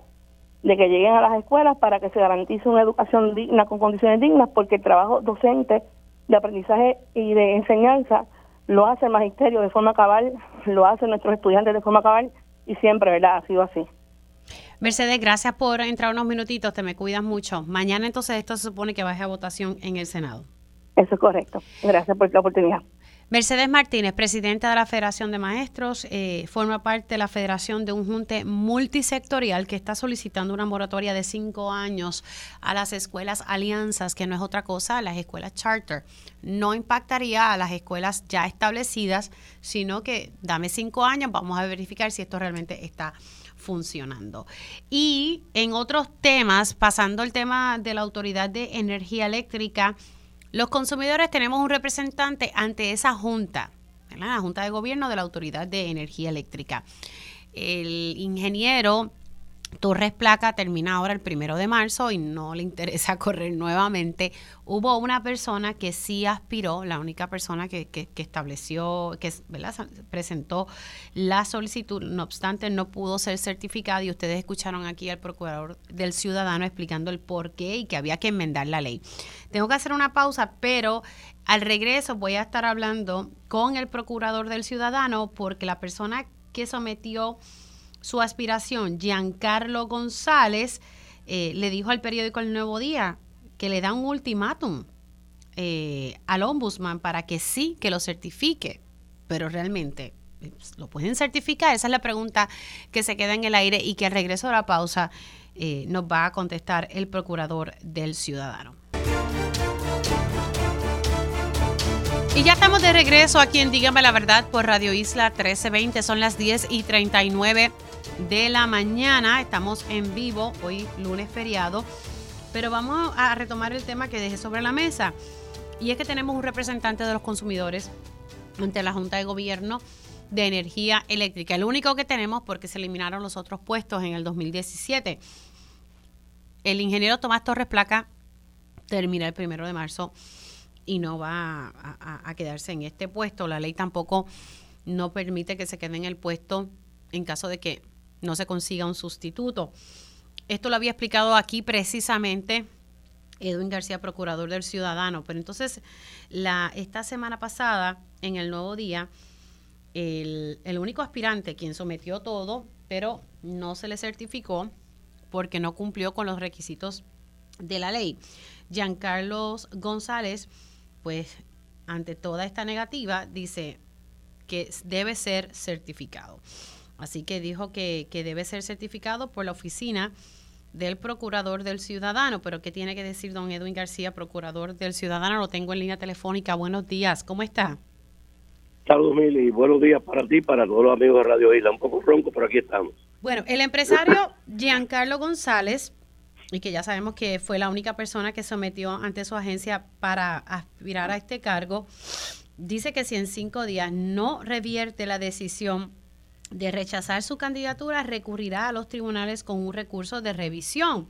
de que lleguen a las escuelas para que se garantice una educación digna con condiciones dignas, porque el trabajo docente de aprendizaje y de enseñanza lo hace el magisterio de forma cabal, lo hacen nuestros estudiantes de forma cabal y siempre, ¿verdad? Ha sido así. Mercedes, gracias por entrar unos minutitos, te me cuidas mucho. Mañana entonces esto se supone que baje a votación en el Senado. Eso es correcto. Gracias por la oportunidad. Mercedes Martínez, presidenta de la Federación de Maestros, eh, forma parte de la Federación de un Junte multisectorial que está solicitando una moratoria de cinco años a las escuelas alianzas, que no es otra cosa, a las escuelas charter. No impactaría a las escuelas ya establecidas, sino que dame cinco años, vamos a verificar si esto realmente está funcionando. Y en otros temas, pasando el tema de la Autoridad de Energía Eléctrica, los consumidores tenemos un representante ante esa junta, la Junta de Gobierno de la Autoridad de Energía Eléctrica. El ingeniero Torres Placa termina ahora el primero de marzo y no le interesa correr nuevamente. Hubo una persona que sí aspiró, la única persona que, que, estableció, que presentó la solicitud, no obstante no pudo ser certificada y ustedes escucharon aquí al procurador del ciudadano explicando el por qué y que había que enmendar la ley. Tengo que hacer una pausa, pero al regreso voy a estar hablando con el procurador del ciudadano porque la persona que sometió su aspiración, Giancarlo González, eh, le dijo al periódico El Nuevo Día que le da un ultimátum eh, al ombudsman para que sí, que lo certifique, pero realmente ¿Lo pueden certificar? Esa es la pregunta que se queda en el aire y que al regreso de la pausa eh, nos va a contestar el procurador del ciudadano. Y ya estamos de regreso aquí en Dígame la Verdad por Radio Isla 1320. Son las 10 y 39 de la mañana. Estamos en vivo, hoy lunes feriado. Pero vamos a retomar el tema que dejé sobre la mesa. Y es que tenemos un representante de los consumidores ante la Junta de Gobierno de Energía Eléctrica. El único que tenemos porque se eliminaron los otros puestos en el 2017. El ingeniero Tomás Torres Placa termina el primero de marzo y no va a, quedarse en este puesto. La ley tampoco no permite que se quede en el puesto en caso de que no se consiga un sustituto. Esto lo había explicado aquí precisamente Edwin García, procurador del ciudadano. Pero entonces, la, esta semana pasada, en el nuevo día, el, el único aspirante quien sometió todo, pero no se le certificó porque no cumplió con los requisitos de la ley. Giancarlos González pues ante toda esta negativa dice que debe ser certificado. Así que dijo que, debe ser certificado por la oficina del Procurador del Ciudadano. Pero ¿qué tiene que decir don Edwin García, Procurador del Ciudadano? Lo tengo en línea telefónica. Buenos días, ¿cómo está? Saludos, Mili. Buenos días para ti, para todos los amigos de Radio Isla. Un poco ronco, pero aquí estamos. Bueno, el empresario Giancarlo González y que ya sabemos que fue la única persona que sometió ante su agencia para aspirar a este cargo, dice que si en cinco días no revierte la decisión de rechazar su candidatura, recurrirá a los tribunales con un recurso de revisión.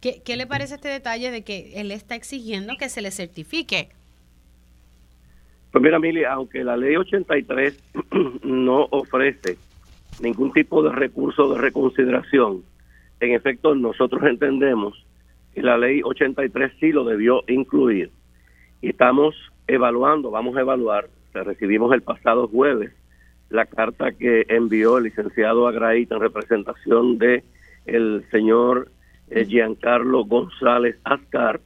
¿Qué, qué le parece este detalle de que él está exigiendo que se le certifique? Pues mira, Mili, aunque la ley 83 no ofrece ningún tipo de recurso de reconsideración, en efecto, nosotros entendemos que la ley 83 sí lo debió incluir. Y estamos evaluando, vamos a evaluar, recibimos el pasado jueves la carta que envió el licenciado Agraíta en representación de el señor eh, Giancarlo González Ascar,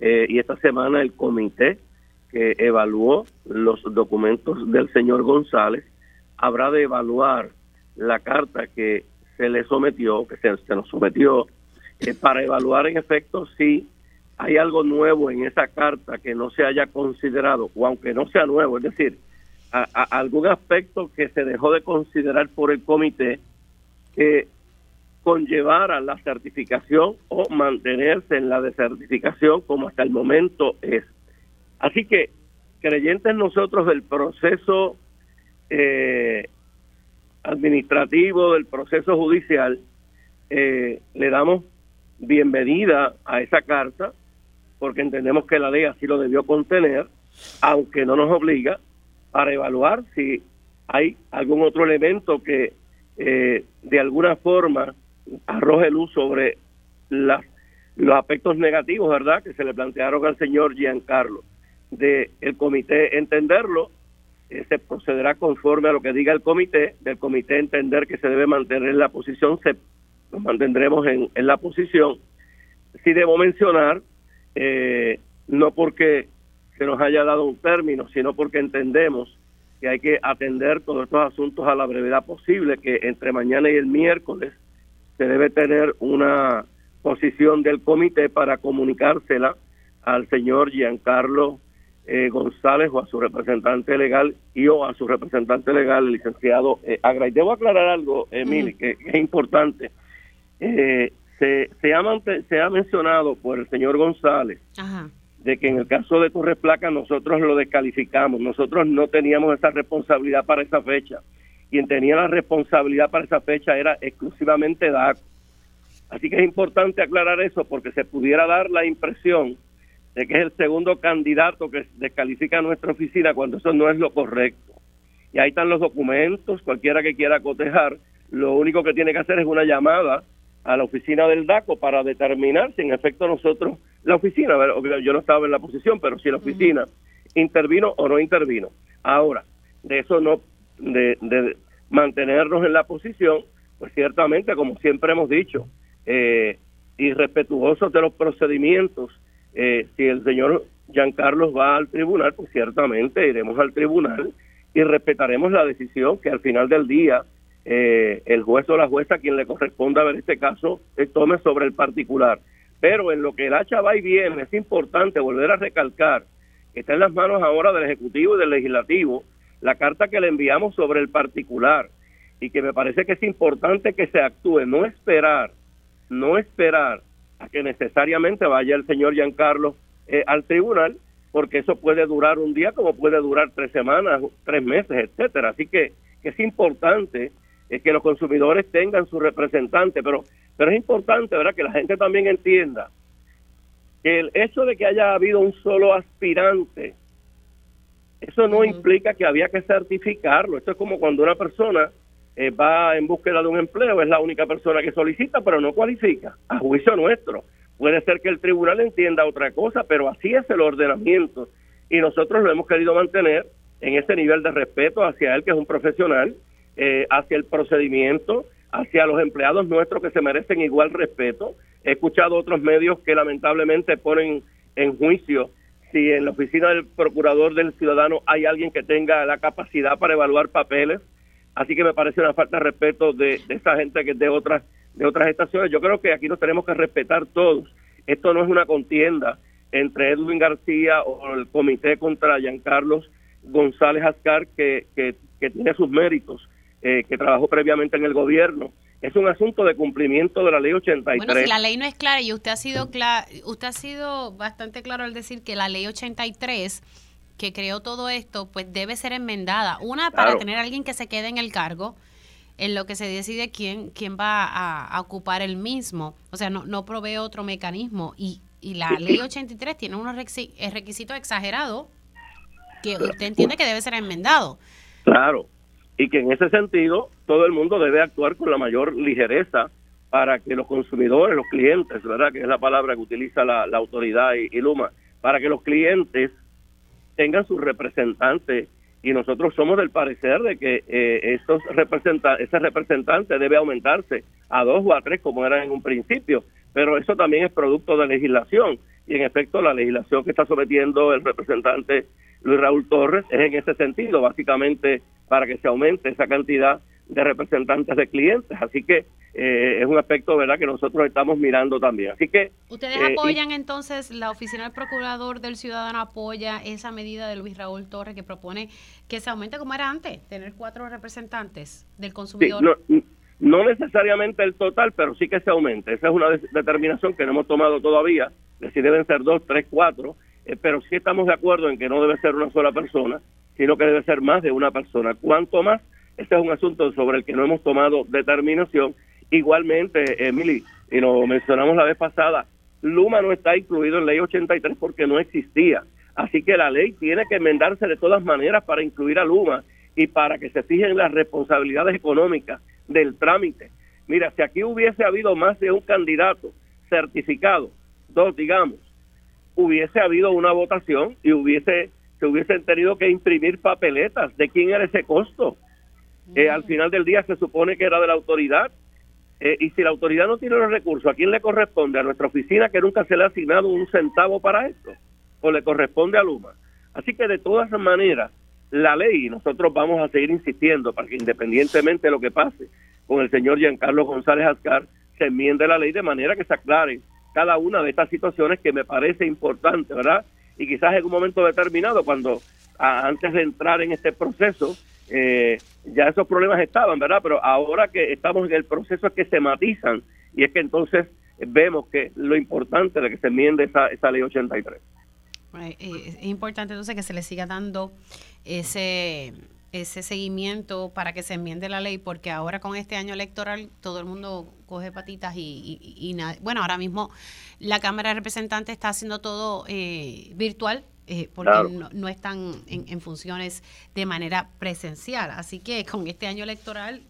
eh, y esta semana el comité que evaluó los documentos del señor González habrá de evaluar la carta que se le sometió, que se, nos sometió, eh, para evaluar en efecto si hay algo nuevo en esa carta que no se haya considerado, o aunque no sea nuevo, es decir, algún aspecto que se dejó de considerar por el comité que conllevara la certificación o mantenerse en la desertificación como hasta el momento es. Así que, creyentes nosotros del proceso eh, administrativo del proceso judicial, eh, le damos bienvenida a esa carta porque entendemos que la ley así lo debió contener, aunque no nos obliga para evaluar si hay algún otro elemento que eh, de alguna forma arroje luz sobre los aspectos negativos, ¿verdad?, que se le plantearon al señor Giancarlo. De el comité entenderlo se procederá conforme a lo que diga el comité, del comité entender que se debe mantener la posición, se nos mantendremos en, en la posición. Si debo mencionar, eh, no porque se nos haya dado un término, sino porque entendemos que hay que atender todos estos asuntos a la brevedad posible, que entre mañana y el miércoles se debe tener una posición del comité para comunicársela al señor Giancarlo eh, González o a su representante legal y o a su representante legal, el licenciado eh, Agra. Y debo aclarar algo, Emily, que, es importante. Eh, se, se, ha, se ha mencionado por el señor González de que en el caso de Torres Placa nosotros lo descalificamos. Nosotros no teníamos esa responsabilidad para esa fecha. Quien tenía la responsabilidad para esa fecha era exclusivamente DACO. Así que es importante aclarar eso porque se pudiera dar la impresión de que es el segundo candidato que descalifica a nuestra oficina cuando eso no es lo correcto. Y ahí están los documentos, cualquiera que quiera cotejar, lo único que tiene que hacer es una llamada a la oficina del DACO para determinar si en efecto nosotros, la oficina, yo no estaba en la posición, pero si la oficina intervino o no intervino. Ahora, de eso no, de, de mantenernos en la posición, pues ciertamente, como siempre hemos dicho, eh, irrespetuosos de los procedimientos eh, si el señor Giancarlo va al tribunal, pues ciertamente iremos al tribunal y respetaremos la decisión que al final del día eh, el juez o la jueza quien le corresponda ver este caso eh, tome sobre el particular. Pero en lo que el hacha va y viene es importante volver a recalcar que está en las manos ahora del Ejecutivo y del Legislativo la carta que le enviamos sobre el particular y que me parece que es importante que se actúe, no esperar, no esperar a que necesariamente vaya el señor Giancarlo eh, al tribunal, porque eso puede durar un día como puede durar tres semanas, tres meses, etcétera. Así que, es importante eh, que los consumidores tengan su representante, pero, pero es importante ¿verdad? que la gente también entienda que el hecho de que haya habido un solo aspirante, eso no implica que había que certificarlo. Esto es como cuando una persona eh, va en búsqueda de un empleo, es la única persona que solicita, pero no cualifica, a juicio nuestro. Puede ser que el tribunal entienda otra cosa, pero así es el ordenamiento. Y nosotros lo hemos querido mantener en ese nivel de respeto hacia él, que es un profesional, eh, hacia el procedimiento, hacia los empleados nuestros que se merecen igual respeto. He escuchado otros medios que lamentablemente ponen en juicio si en la oficina del procurador del ciudadano hay alguien que tenga la capacidad para evaluar papeles Así que me parece una falta de respeto de, esa gente que es de otras, de otras estaciones. Yo creo que aquí nos tenemos que respetar todos. Esto no es una contienda entre Edwin García o el comité contra Giancarlos González Ascar, que, que, tiene sus méritos, eh, que trabajó previamente en el gobierno. Es un asunto de cumplimiento de la ley 83. Bueno, si la ley no es clara y usted ha sido usted ha sido bastante claro al decir que la ley 83 que creó todo esto, pues debe ser enmendada. Una, para tener a alguien que se quede en el cargo, en lo que se decide quién, quién va a, ocupar el mismo. O sea, no, no provee otro mecanismo. Y, y la ley 83 tiene unos requisitos exagerados que usted entiende que debe ser enmendado. Claro. Y que en ese sentido todo el mundo debe actuar con la mayor ligereza para que los consumidores, los clientes, ¿verdad? Que es la palabra que utiliza la, autoridad y, y Luma, para que los clientes tengan sus representantes y nosotros somos del parecer de que eh, estos representantes, ese representante debe aumentarse a dos o a tres como era en un principio, pero eso también es producto de legislación. Y en efecto la legislación que está sometiendo el representante Luis Raúl Torres es en ese sentido, básicamente para que se aumente esa cantidad de representantes de clientes, así que eh, es un aspecto verdad que nosotros estamos mirando también. Así que ustedes eh, apoyan entonces la oficina del procurador del ciudadano apoya esa medida de Luis Raúl Torres que propone que se aumente como era antes, tener cuatro representantes del consumidor. no, necesariamente el total, pero sí que se aumente. Esa es una determinación que no hemos tomado todavía, de si deben ser dos, tres, cuatro, eh, pero sí estamos de acuerdo en que no debe ser una sola persona, sino que debe ser más de una persona. ¿Cuánto más? Este es un asunto sobre el que no hemos tomado determinación Igualmente, Emily, y lo mencionamos la vez pasada, Luma no está incluido en ley 83 porque no existía. Así que la ley tiene que enmendarse de todas maneras para incluir a Luma y para que se fijen las responsabilidades económicas del trámite. Mira, si aquí hubiese habido más de un candidato certificado, dos digamos, hubiese habido una votación y hubiese se hubiesen tenido que imprimir papeletas de quién era ese costo. Eh, al final del día se supone que era de la autoridad eh, y si la autoridad no tiene los recursos, ¿a quién le corresponde? ¿A nuestra oficina que nunca se le ha asignado un centavo para esto? ¿O le corresponde a Luma? Así que de todas maneras, la ley, nosotros vamos a seguir insistiendo para que independientemente de lo que pase con el señor Giancarlo González Ascar, se enmiende la ley de manera que se aclare cada una de estas situaciones que me parece importante, ¿verdad? Y quizás en un momento determinado, cuando antes de entrar en este proceso, eh, ya esos problemas estaban, ¿verdad? Pero ahora que estamos en el proceso es que se matizan y es que entonces vemos que lo importante de que se enmiende esa, esa ley 83. Eh, es importante entonces que se le siga dando ese ese seguimiento para que se enmiende la ley, porque ahora con este año electoral todo el mundo coge patitas y, y, bueno, ahora mismo la Cámara de Representantes está haciendo todo eh, virtual, eh, porque no, están en, funciones de manera presencial. Así que con este año electoral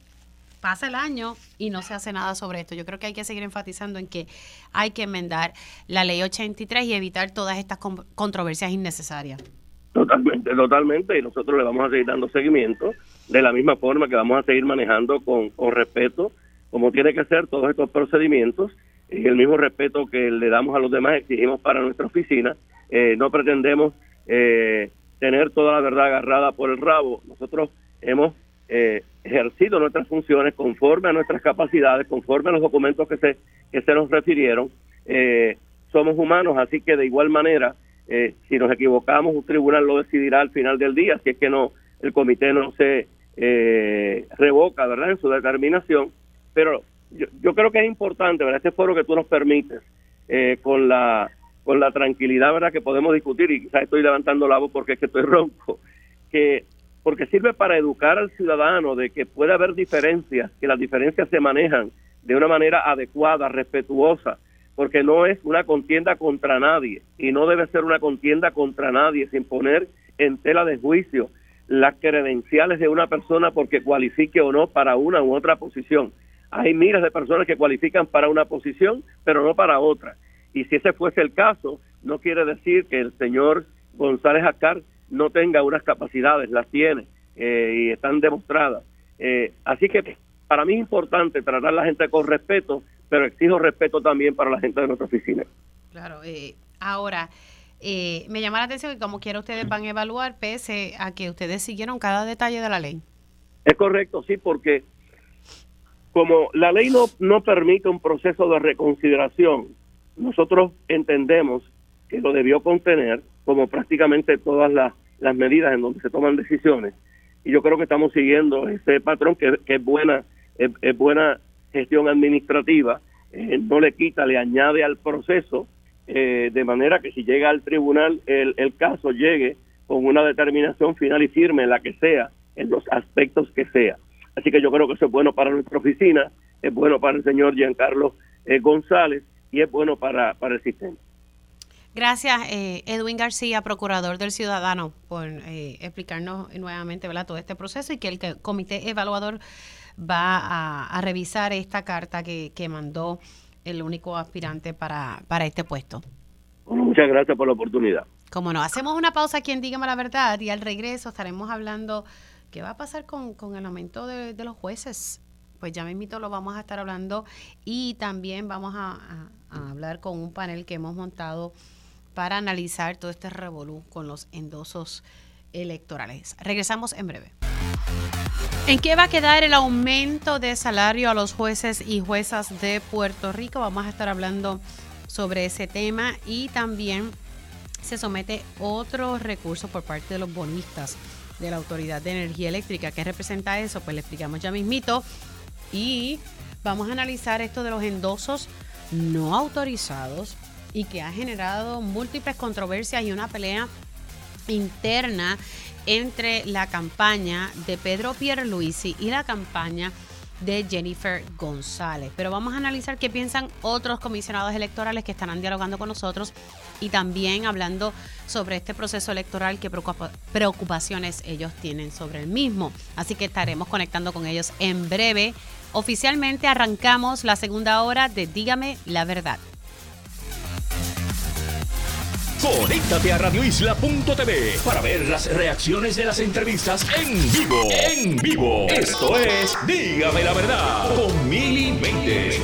pasa el año y no se hace nada sobre esto. Yo creo que hay que seguir enfatizando en que hay que enmendar la ley 83 y evitar todas estas controversias innecesarias. Totalmente, totalmente, y nosotros le vamos a seguir dando seguimiento de la misma forma que vamos a seguir manejando con, con respeto, como tiene que ser todos estos procedimientos, y el mismo respeto que le damos a los demás exigimos para nuestra oficina, eh, no pretendemos eh, tener toda la verdad agarrada por el rabo. Nosotros hemos eh, ejercido nuestras funciones conforme a nuestras capacidades, conforme a los documentos que se, que se nos refirieron. Eh, somos humanos, así que de igual manera, eh, si nos equivocamos, un tribunal lo decidirá al final del día, si es que no el comité no se revoca, ¿verdad?, en su determinación. Pero yo, yo creo que es importante, ¿verdad?, este foro que tú nos permites, con la con la tranquilidad, ¿verdad?, que podemos discutir, y quizás estoy levantando la voz porque es que estoy ronco, que porque sirve para educar al ciudadano de que puede haber diferencias, que las diferencias se manejan de una manera adecuada, respetuosa, porque no es una contienda contra nadie y no debe ser una contienda contra nadie sin poner en tela de juicio las credenciales de una persona porque cualifique o no para una u otra posición. Hay miles de personas que cualifican para una posición, pero no para otra. Y si ese fuese el caso, no quiere decir que el señor González Acar no tenga unas capacidades, las tiene eh, y están demostradas. Eh, así que para mí es importante tratar a la gente con respeto, pero exijo respeto también para la gente de nuestra oficina. Claro, eh, ahora, me llama la atención que como quiera ustedes van a evaluar pese a que ustedes siguieron cada detalle de la ley. Es correcto, sí, porque como la ley no, no permite un proceso de reconsideración, nosotros entendemos que lo debió contener como prácticamente todas las, medidas en donde se toman decisiones. Y yo creo que estamos siguiendo ese patrón que, es buena es, buena gestión administrativa, eh, no le quita, le añade al proceso, eh, de manera que si llega al tribunal el, el caso llegue con una determinación final y firme, la que sea, en los aspectos que sea. Así que yo creo que eso es bueno para nuestra oficina, es bueno para el señor Giancarlo eh, González y es bueno para, para el sistema. Gracias, eh, Edwin García, procurador del ciudadano, por eh, explicarnos nuevamente ¿verdad? todo este proceso y que el comité evaluador va a, revisar esta carta que, mandó el único aspirante para, para este puesto. muchas gracias por la oportunidad. Como no, hacemos una pausa aquí en Dígame la Verdad y al regreso estaremos hablando qué va a pasar con, el aumento de, los jueces. Pues ya me invito, lo vamos a estar hablando y también vamos a hablar con un panel que hemos montado para analizar todo este revolú con los endosos electorales. Regresamos en breve. ¿En qué va a quedar el aumento de salario a los jueces y juezas de Puerto Rico? Vamos a estar hablando sobre ese tema y también se somete otro recurso por parte de los bonistas de la Autoridad de Energía Eléctrica. ¿Qué representa eso? Pues le explicamos ya mismito y vamos a analizar esto de los endosos no autorizados y que ha generado múltiples controversias y una pelea interna entre la campaña de Pedro Pierluisi y la campaña de Jennifer González. Pero vamos a analizar qué piensan otros comisionados electorales que estarán dialogando con nosotros y también hablando sobre este proceso electoral, qué preocupaciones ellos tienen sobre el mismo. Así que estaremos conectando con ellos en breve. Oficialmente arrancamos la segunda hora de Dígame la verdad. Conéctate a radioisla.tv para ver las reacciones de las entrevistas en vivo. En vivo. Esto es Dígame la verdad con Mili Méndez.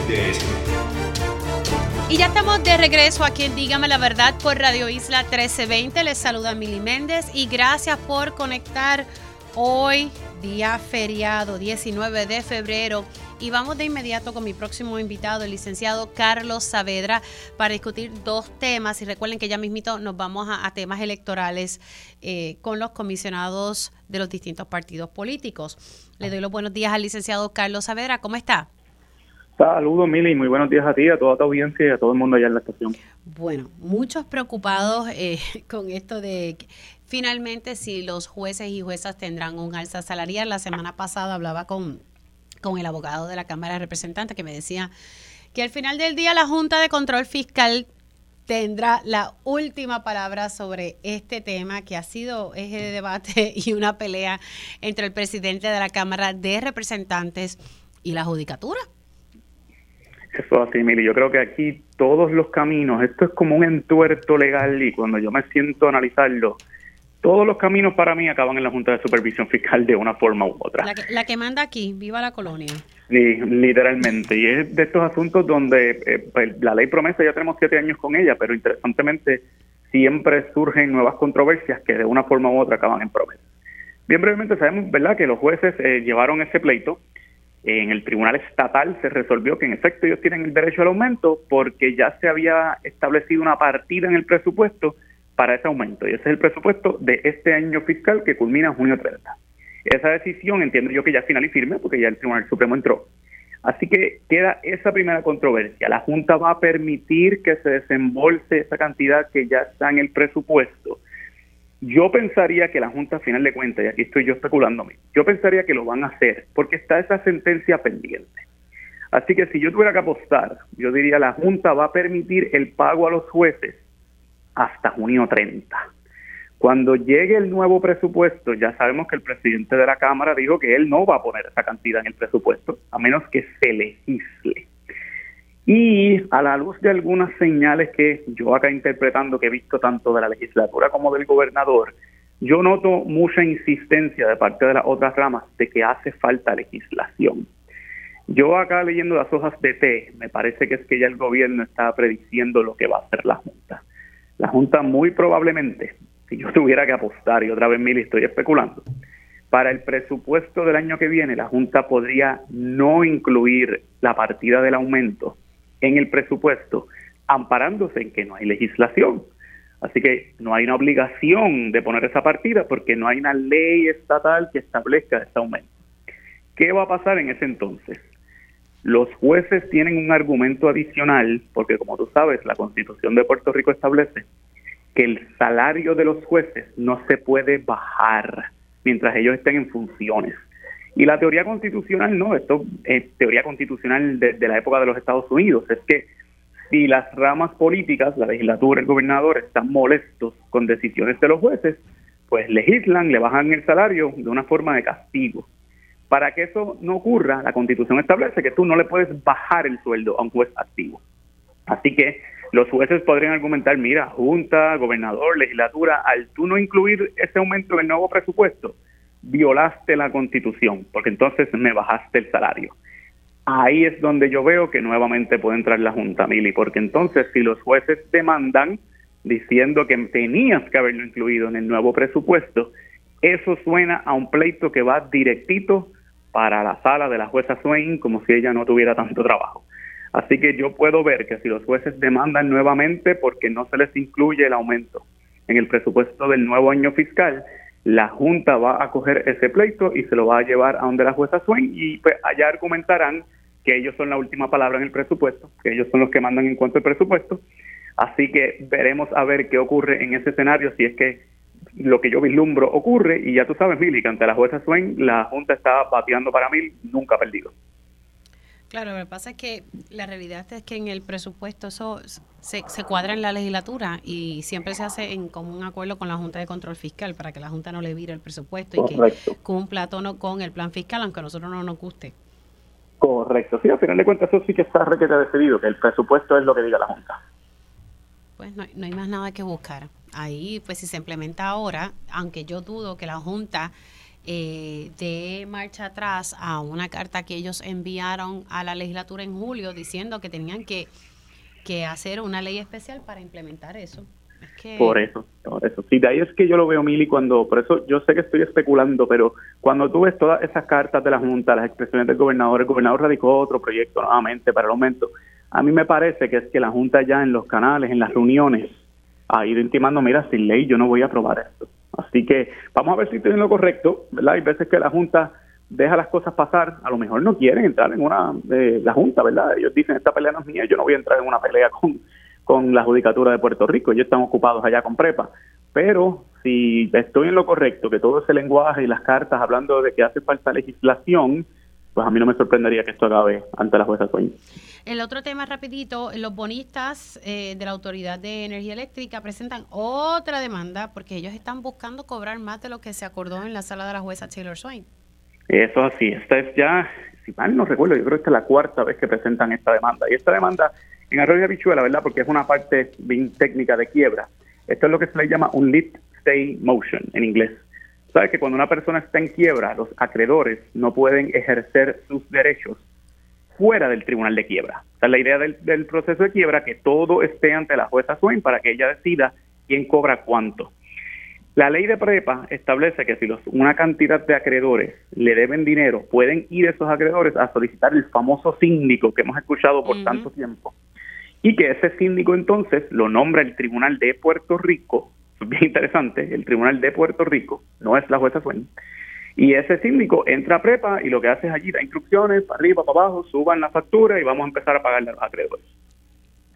Y ya estamos de regreso aquí en Dígame la verdad por Radio Isla 1320. Les saluda Mili Méndez y gracias por conectar hoy, día feriado, 19 de febrero y vamos de inmediato con mi próximo invitado, el licenciado Carlos Saavedra, para discutir dos temas. Y recuerden que ya mismito nos vamos a, temas electorales eh, con los comisionados de los distintos partidos políticos. Le doy los buenos días al licenciado Carlos Saavedra. ¿Cómo está? Saludos, Mili, muy buenos días a ti, a toda tu audiencia y a todo el mundo allá en la estación. Bueno, muchos preocupados eh, con esto de finalmente si los jueces y juezas tendrán un alza salarial. La semana pasada hablaba con con el abogado de la Cámara de Representantes que me decía que al final del día la Junta de Control Fiscal tendrá la última palabra sobre este tema que ha sido eje de debate y una pelea entre el presidente de la Cámara de Representantes y la Judicatura. Eso así, Mili. Yo creo que aquí todos los caminos, esto es como un entuerto legal y cuando yo me siento a analizarlo, todos los caminos para mí acaban en la Junta de Supervisión Fiscal de una forma u otra. La que, manda aquí, viva la colonia. Sí, literalmente. Y es de estos asuntos donde eh, pues, la ley promesa, ya tenemos siete años con ella, pero interesantemente siempre surgen nuevas controversias que de una forma u otra acaban en promesa. Bien brevemente sabemos, ¿verdad?, que los jueces eh, llevaron ese pleito. En el tribunal estatal se resolvió que en efecto ellos tienen el derecho al aumento porque ya se había establecido una partida en el presupuesto para ese aumento. Y ese es el presupuesto de este año fiscal que culmina en junio 30. Esa decisión entiendo yo que ya final y firme porque ya el Tribunal Supremo entró. Así que queda esa primera controversia. La Junta va a permitir que se desembolse esa cantidad que ya está en el presupuesto. Yo pensaría que la Junta, a final de cuentas, y aquí estoy yo especulando, yo pensaría que lo van a hacer porque está esa sentencia pendiente. Así que si yo tuviera que apostar, yo diría la Junta va a permitir el pago a los jueces hasta junio 30. Cuando llegue el nuevo presupuesto, ya sabemos que el presidente de la Cámara dijo que él no va a poner esa cantidad en el presupuesto, a menos que se legisle. Y a la luz de algunas señales que yo acá interpretando, que he visto tanto de la legislatura como del gobernador, yo noto mucha insistencia de parte de las otras ramas de que hace falta legislación. Yo acá leyendo las hojas de té, me parece que es que ya el gobierno está prediciendo lo que va a hacer la Junta. La Junta muy probablemente si yo tuviera que apostar, y otra vez Mili estoy especulando, para el presupuesto del año que viene, la Junta podría no incluir la partida del aumento en el presupuesto, amparándose en que no hay legislación. Así que no hay una obligación de poner esa partida porque no hay una ley estatal que establezca ese aumento. ¿Qué va a pasar en ese entonces? Los jueces tienen un argumento adicional porque, como tú sabes, la Constitución de Puerto Rico establece que el salario de los jueces no se puede bajar mientras ellos estén en funciones. Y la teoría constitucional, no, esto es teoría constitucional de, la época de los Estados Unidos, es que si las ramas políticas, la legislatura, el gobernador, están molestos con decisiones de los jueces, pues legislan, le bajan el salario de una forma de castigo. Para que eso no ocurra, la constitución establece que tú no le puedes bajar el sueldo a un juez activo. Así que los jueces podrían argumentar, mira, junta, gobernador, legislatura, al tú no incluir ese aumento en el nuevo presupuesto, violaste la constitución, porque entonces me bajaste el salario. Ahí es donde yo veo que nuevamente puede entrar la Junta Mili, porque entonces si los jueces demandan diciendo que tenías que haberlo incluido en el nuevo presupuesto, eso suena a un pleito que va directito para la sala de la jueza Swain como si ella no tuviera tanto trabajo. Así que yo puedo ver que si los jueces demandan nuevamente porque no se les incluye el aumento en el presupuesto del nuevo año fiscal, la Junta va a coger ese pleito y se lo va a llevar a donde la jueza Swain y pues allá argumentarán que ellos son la última palabra en el presupuesto, que ellos son los que mandan en cuanto al presupuesto. Así que veremos a ver qué ocurre en ese escenario, si es que lo que yo vislumbro ocurre, y ya tú sabes, Mili, que ante la jueza Swain la Junta está bateando para mil, nunca perdido. Claro, lo que pasa es que la realidad es que en el presupuesto eso se, se cuadra en la legislatura y siempre se hace en común acuerdo con la Junta de Control Fiscal para que la Junta no le vire el presupuesto y que cumpla tono con el plan fiscal, aunque a nosotros no nos guste. Correcto, sí, al final de cuentas eso sí que está requete decidido, que el presupuesto es lo que diga la Junta. Pues no, no hay más nada que buscar. Ahí, pues si se implementa ahora, aunque yo dudo que la Junta eh, marcha atrás a una carta que ellos enviaron a la legislatura en julio diciendo que tenían que, que hacer una ley especial para implementar eso. Por eso, por eso. Sí, de ahí es que yo lo veo, Mili, cuando, por eso yo sé que estoy especulando, pero cuando tú ves todas esas cartas de la Junta, las expresiones del gobernador, el gobernador radicó otro proyecto nuevamente para el aumento, a mí me parece que es que la Junta ya en los canales, en las reuniones, ha ido intimando, mira, sin ley yo no voy a aprobar esto. Así que vamos a ver si tienen lo correcto, ¿verdad? Hay veces que la Junta deja las cosas pasar, a lo mejor no quieren entrar en una, eh, la Junta, ¿verdad? Ellos dicen, esta pelea no es mía, yo no voy a entrar en una pelea con, con la Judicatura de Puerto Rico, ellos están ocupados allá con prepa. Pero si estoy en lo correcto, que todo ese lenguaje y las cartas hablando de que hace falta legislación, pues a mí no me sorprendería que esto acabe ante la jueza Sueño. El otro tema rapidito, los bonistas eh, de la Autoridad de Energía Eléctrica presentan otra demanda porque ellos están buscando cobrar más de lo que se acordó en la sala de la jueza Taylor Swain. Eso así, esta es ya, si mal no recuerdo, yo creo que esta es la cuarta vez que presentan esta demanda. Y esta demanda en Arroyo de Habichuela, ¿verdad? Porque es una parte bien técnica de quiebra. Esto es lo que se le llama un lead stay motion en inglés. Sabes que cuando una persona está en quiebra, los acreedores no pueden ejercer sus derechos fuera del tribunal de quiebra. O sea, la idea del, proceso de quiebra que todo esté ante la jueza Swain para que ella decida quién cobra cuánto. La ley de prepa establece que si los, una cantidad de acreedores le deben dinero, pueden ir esos acreedores a solicitar el famoso síndico que hemos escuchado por tanto tiempo. Y que ese síndico entonces lo nombra el Tribunal de Puerto Rico, bien interesante, el Tribunal de Puerto Rico, no es la jueza Swain, y ese síndico entra a prepa y lo que hace es allí da instrucciones, para arriba, para abajo, suban la factura y vamos a empezar a pagarle a los acreedores.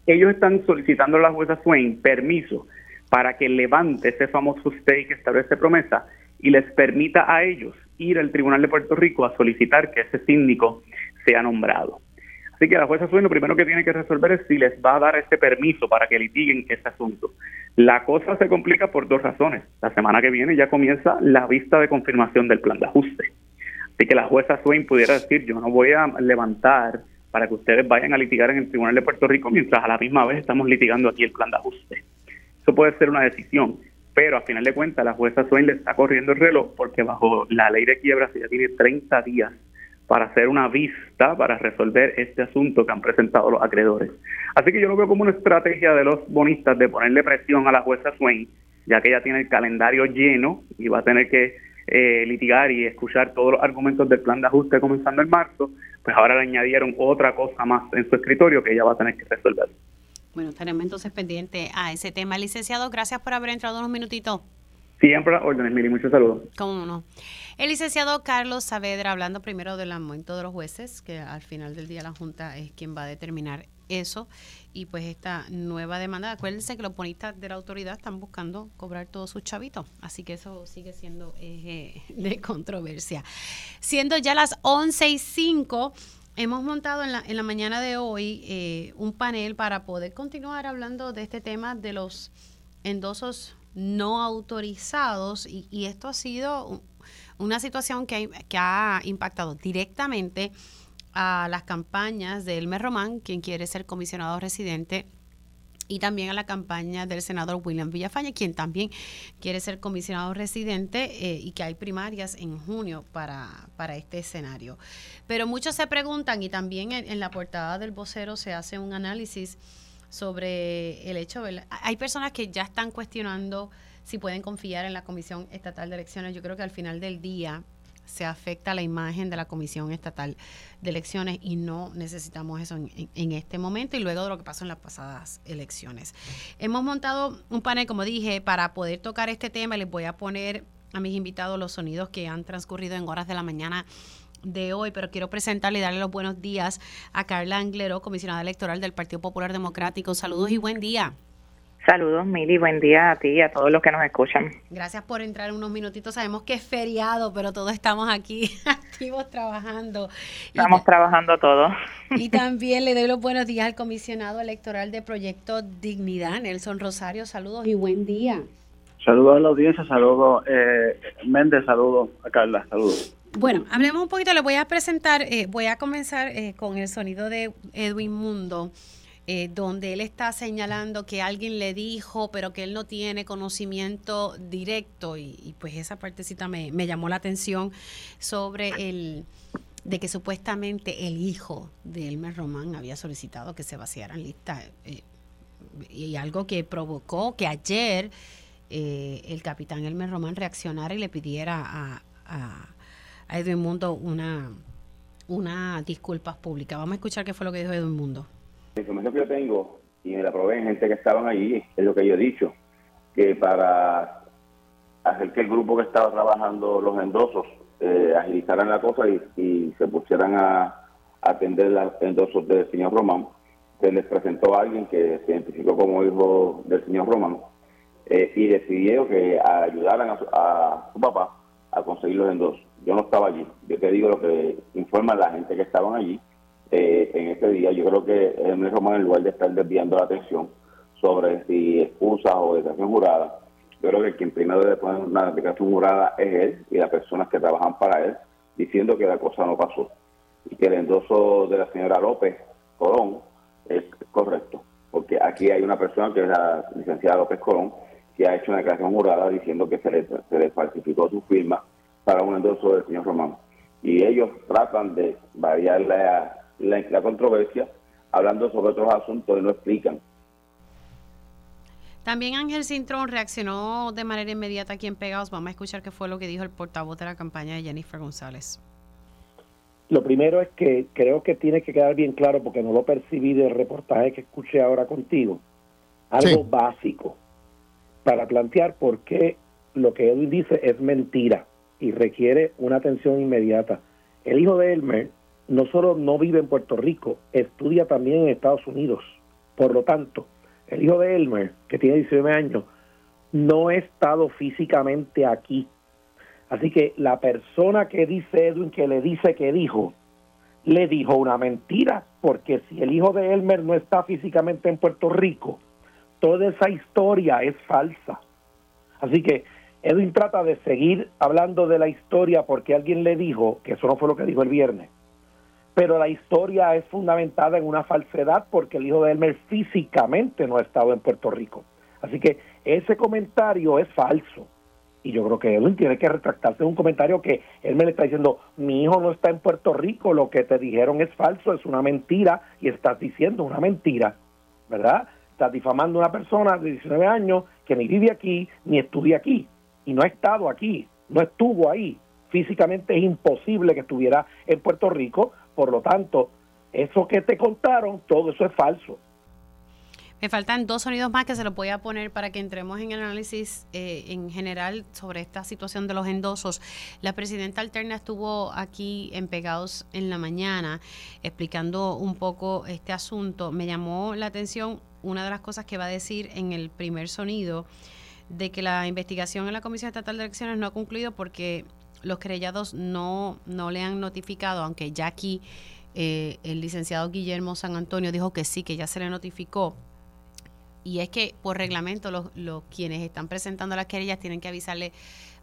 Ellos están solicitando a la jueza Swain permiso para que levante ese famoso stay que establece promesa y les permita a ellos ir al Tribunal de Puerto Rico a solicitar que ese síndico sea nombrado. Así que la jueza Swain lo primero que tiene que resolver es si les va a dar ese permiso para que litiguen ese asunto. La cosa se complica por dos razones. La semana que viene ya comienza la vista de confirmación del plan de ajuste. Así que la jueza Swain pudiera decir, yo no voy a levantar para que ustedes vayan a litigar en el Tribunal de Puerto Rico mientras a la misma vez estamos litigando aquí el plan de ajuste. Eso puede ser una decisión, pero a final de cuentas la jueza Swain le está corriendo el reloj porque bajo la ley de quiebra se ya tiene 30 días para hacer una vista para resolver este asunto que han presentado los acreedores. Así que yo lo veo como una estrategia de los bonistas de ponerle presión a la jueza Swain, ya que ella tiene el calendario lleno y va a tener que eh, litigar y escuchar todos los argumentos del plan de ajuste comenzando en marzo, pues ahora le añadieron otra cosa más en su escritorio que ella va a tener que resolver. Bueno, tenemos entonces pendiente a ese tema. Licenciado, gracias por haber entrado unos minutitos. Siempre las órdenes, Mili, muchos saludos. ¿Cómo no? El licenciado Carlos Saavedra, hablando primero del aumento de los jueces, que al final del día la Junta es quien va a determinar eso, y pues esta nueva demanda. Acuérdense que los bonistas de la autoridad están buscando cobrar todos sus chavitos, así que eso sigue siendo eje de controversia. Siendo ya las 11 y 5 Hemos montado en la, en la mañana de hoy eh, un panel para poder continuar hablando de este tema de los endosos no autorizados y, esto ha sido una situación que, que ha impactado directamente a las campañas de Elmer Román, quien quiere ser comisionado residente y también a la campaña del senador William Villafaña, quien también quiere ser comisionado residente eh, y que hay primarias en junio para, para este escenario. Pero muchos se preguntan, y también en, la portada del vocero se hace un análisis sobre el hecho, hay personas que ya están cuestionando si pueden confiar en la Comisión Estatal de Elecciones. Yo creo que al final del día se afecta la imagen de la Comisión Estatal de Elecciones y no necesitamos eso en, este momento y luego de lo que pasó en las pasadas elecciones. Hemos montado un panel, como dije, para poder tocar este tema. Les voy a poner a mis invitados los sonidos que han transcurrido en horas de la mañana de hoy, pero quiero presentarle y darle los buenos días a Carla Anglero, comisionada electoral del Partido Popular Democrático. Saludos y buen día. Saludos, Mili. Buen día a ti y a todos los que nos escuchan. Gracias por entrar unos minutitos. Sabemos que es feriado, pero todos estamos aquí activos trabajando. Estamos trabajando todos. Y también le doy los buenos días al comisionado electoral de Proyecto Dignidad, Nelson Rosario. Saludos y buen día. Saludos a la audiencia, saludos eh, Méndez, saludos a Carla, saludos. Bueno, hablemos un poquito, le voy a presentar, eh, voy a comenzar eh, con el sonido de Edwin Mundo. Eh, donde él está señalando que alguien le dijo, pero que él no tiene conocimiento directo, y, pues esa partecita me, me, llamó la atención sobre el de que supuestamente el hijo de Elmer Román había solicitado que se vaciaran listas, eh, y algo que provocó que ayer eh, el capitán Elmer Román reaccionara y le pidiera a, a, a Edwin Mundo una, una disculpas públicas. Vamos a escuchar qué fue lo que dijo Edwin Mundo. La información que yo tengo, y me la probé en gente que estaban allí, es lo que yo he dicho, que para hacer que el grupo que estaba trabajando los endosos eh, agilizaran la cosa y, se pusieran a, atender los endosos del señor Román, se les presentó a alguien que se identificó como hijo del señor Román eh, y decidió que ayudaran a su, papá a conseguir los endosos. Yo no estaba allí, yo te digo lo que informa la gente que estaban allí eh, en este día. Yo creo que Emilio Román, en lugar de estar desviando la atención sobre si excusa o declaración jurada, yo creo que quien primero debe poner una declaración jurada es él y las personas que trabajan para él, diciendo que la cosa no pasó y que el endoso de la señora López Colón es correcto, porque aquí hay una persona que es la licenciada López Colón que ha hecho una declaración jurada diciendo que se le, se le falsificó su firma para un endoso del señor Román. Y ellos tratan de variar la la, controversia hablando sobre otros asuntos y no explican. También Ángel Cintrón reaccionó de manera inmediata aquí en Pegados. Vamos a escuchar qué fue lo que dijo el portavoz de la campaña de Jennifer González. Lo primero es que creo que tiene que quedar bien claro, porque no lo percibí del reportaje que escuché ahora contigo, algo básico para plantear por qué lo que Edwin dice es mentira y requiere una atención inmediata. El hijo de Elmer no solo no vive en Puerto Rico, estudia también en Estados Unidos. Por lo tanto, el hijo de Elmer, que tiene 19 años, no ha estado físicamente aquí. Así que la persona que dice Edwin que le dice que dijo, le dijo una mentira, porque si el hijo de Elmer no está físicamente en Puerto Rico, toda esa historia es falsa. Así que Edwin trata de seguir hablando de la historia porque alguien le dijo, que eso no fue lo que dijo el viernes, pero la historia es fundamentada en una falsedad porque el hijo de Elmer físicamente no ha estado en Puerto Rico. Así que ese comentario es falso. Y yo creo que Edwin tiene que retractarse de un comentario que él me le está diciendo, mi hijo no está en Puerto Rico, lo que te dijeron es falso, es una mentira y estás diciendo una mentira, ¿verdad? Estás difamando a una persona de 19 años que ni vive aquí ni estudia aquí y no ha estado aquí, no estuvo ahí. Físicamente es imposible que estuviera en Puerto Rico por lo tanto, eso que te contaron, todo eso es falso. Me faltan dos sonidos más que se los voy a poner para que entremos en el análisis eh, en general sobre esta situación de los endosos. La presidenta alterna estuvo aquí en Pegados en la mañana explicando un poco este asunto. Me llamó la atención una de las cosas que va a decir en el primer sonido de que la investigación en la Comisión Estatal de Elecciones no ha concluido porque los querellados no, no le han notificado, aunque ya aquí eh, el licenciado Guillermo San Antonio dijo que sí, que ya se le notificó. Y es que por reglamento los, los quienes están presentando las querellas tienen que avisarle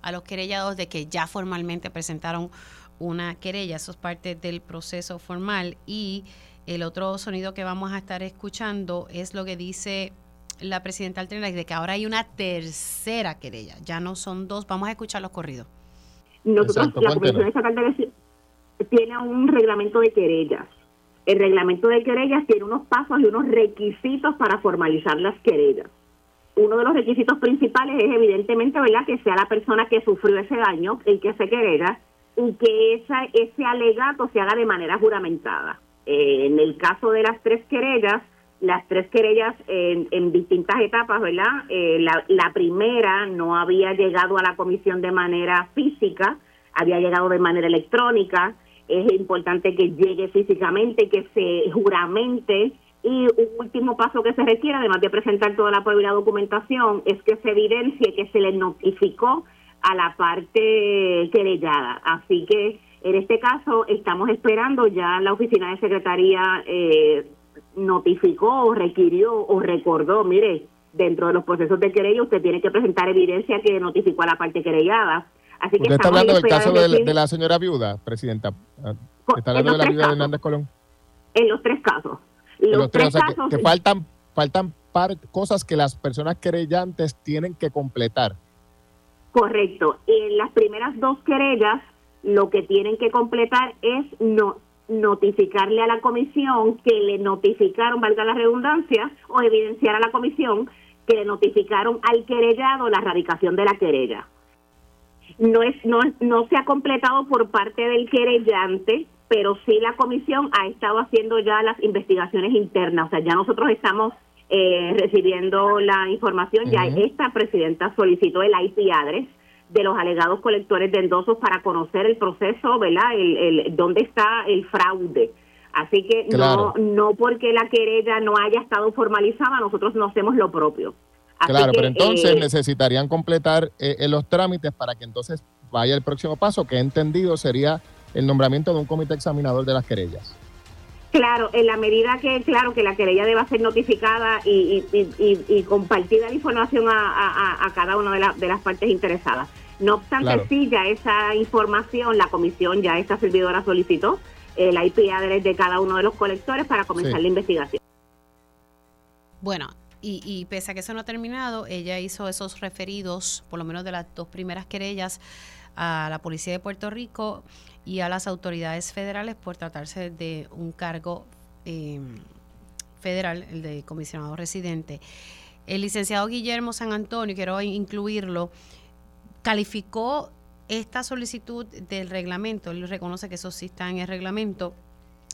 a los querellados de que ya formalmente presentaron una querella. Eso es parte del proceso formal. Y el otro sonido que vamos a estar escuchando es lo que dice la presidenta alterna de que ahora hay una tercera querella. Ya no son dos. Vamos a escuchar los corridos. Nosotros, la Comisión Estatal de Elecciones tiene un reglamento de querellas. El reglamento de querellas tiene unos pasos y unos requisitos para formalizar las querellas. Uno de los requisitos principales es evidentemente, ¿verdad?, que sea la persona que sufrió ese daño, el que se querella, y que esa, ese alegato se haga de manera juramentada. Eh, en el caso de las tres querellas, las tres querellas en, en distintas etapas, ¿verdad? Eh, la, la, primera no había llegado a la comisión de manera física, había llegado de manera electrónica. Es importante que llegue físicamente, que se juramente. Y un último paso que se requiere, además de presentar toda la prueba y la documentación, es que se evidencie que se le notificó a la parte querellada. Así que en este caso estamos esperando ya la oficina de secretaría. Eh, notificó o requirió o recordó, mire, dentro de los procesos de querella usted tiene que presentar evidencia que notificó a la parte querellada. Así que ¿Usted está hablando del caso de, la señora viuda, presidenta? Ah, ¿Está hablando de la viuda de Hernández Colón? En los tres casos. Los, tres casos, que, faltan, faltan cosas que las personas querellantes tienen que completar. Correcto. En las primeras dos querellas, lo que tienen que completar es no notificarle a la comisión que le notificaron, valga la redundancia, o evidenciar a la comisión que le notificaron al querellado la radicación de la querella. No, es, no, no se ha completado por parte del querellante, pero sí la comisión ha estado haciendo ya las investigaciones internas. O sea, ya nosotros estamos eh, recibiendo la información, ya esta presidenta solicitó el IP address de los alegados colectores de endosos para conocer el proceso, ¿verdad? El, el, dónde está el fraude. Así que no, no porque la querella no haya estado formalizada, nosotros no hacemos lo propio. claro, pero entonces eh, necesitarían completar eh, los trámites para que entonces vaya el próximo paso, que he entendido sería el nombramiento de un comité examinador de las querellas. Claro, en la medida que, claro, que la querella deba ser notificada y, y, compartida la información a, cada una de, de, las partes interesadas. No obstante, sí, ya esa información, la comisión, ya esta servidora solicitó el IP address de cada uno de los colectores para comenzar la investigación. Bueno, y, y, pese a que eso no ha terminado, ella hizo esos referidos, por lo menos de las dos primeras querellas, a la Policía de Puerto Rico y a las autoridades federales por tratarse de un cargo em, federal, el de comisionado residente. El licenciado Guillermo San Antonio, quiero incluirlo, calificó esta solicitud del reglamento, él reconoce que eso sí está en el reglamento,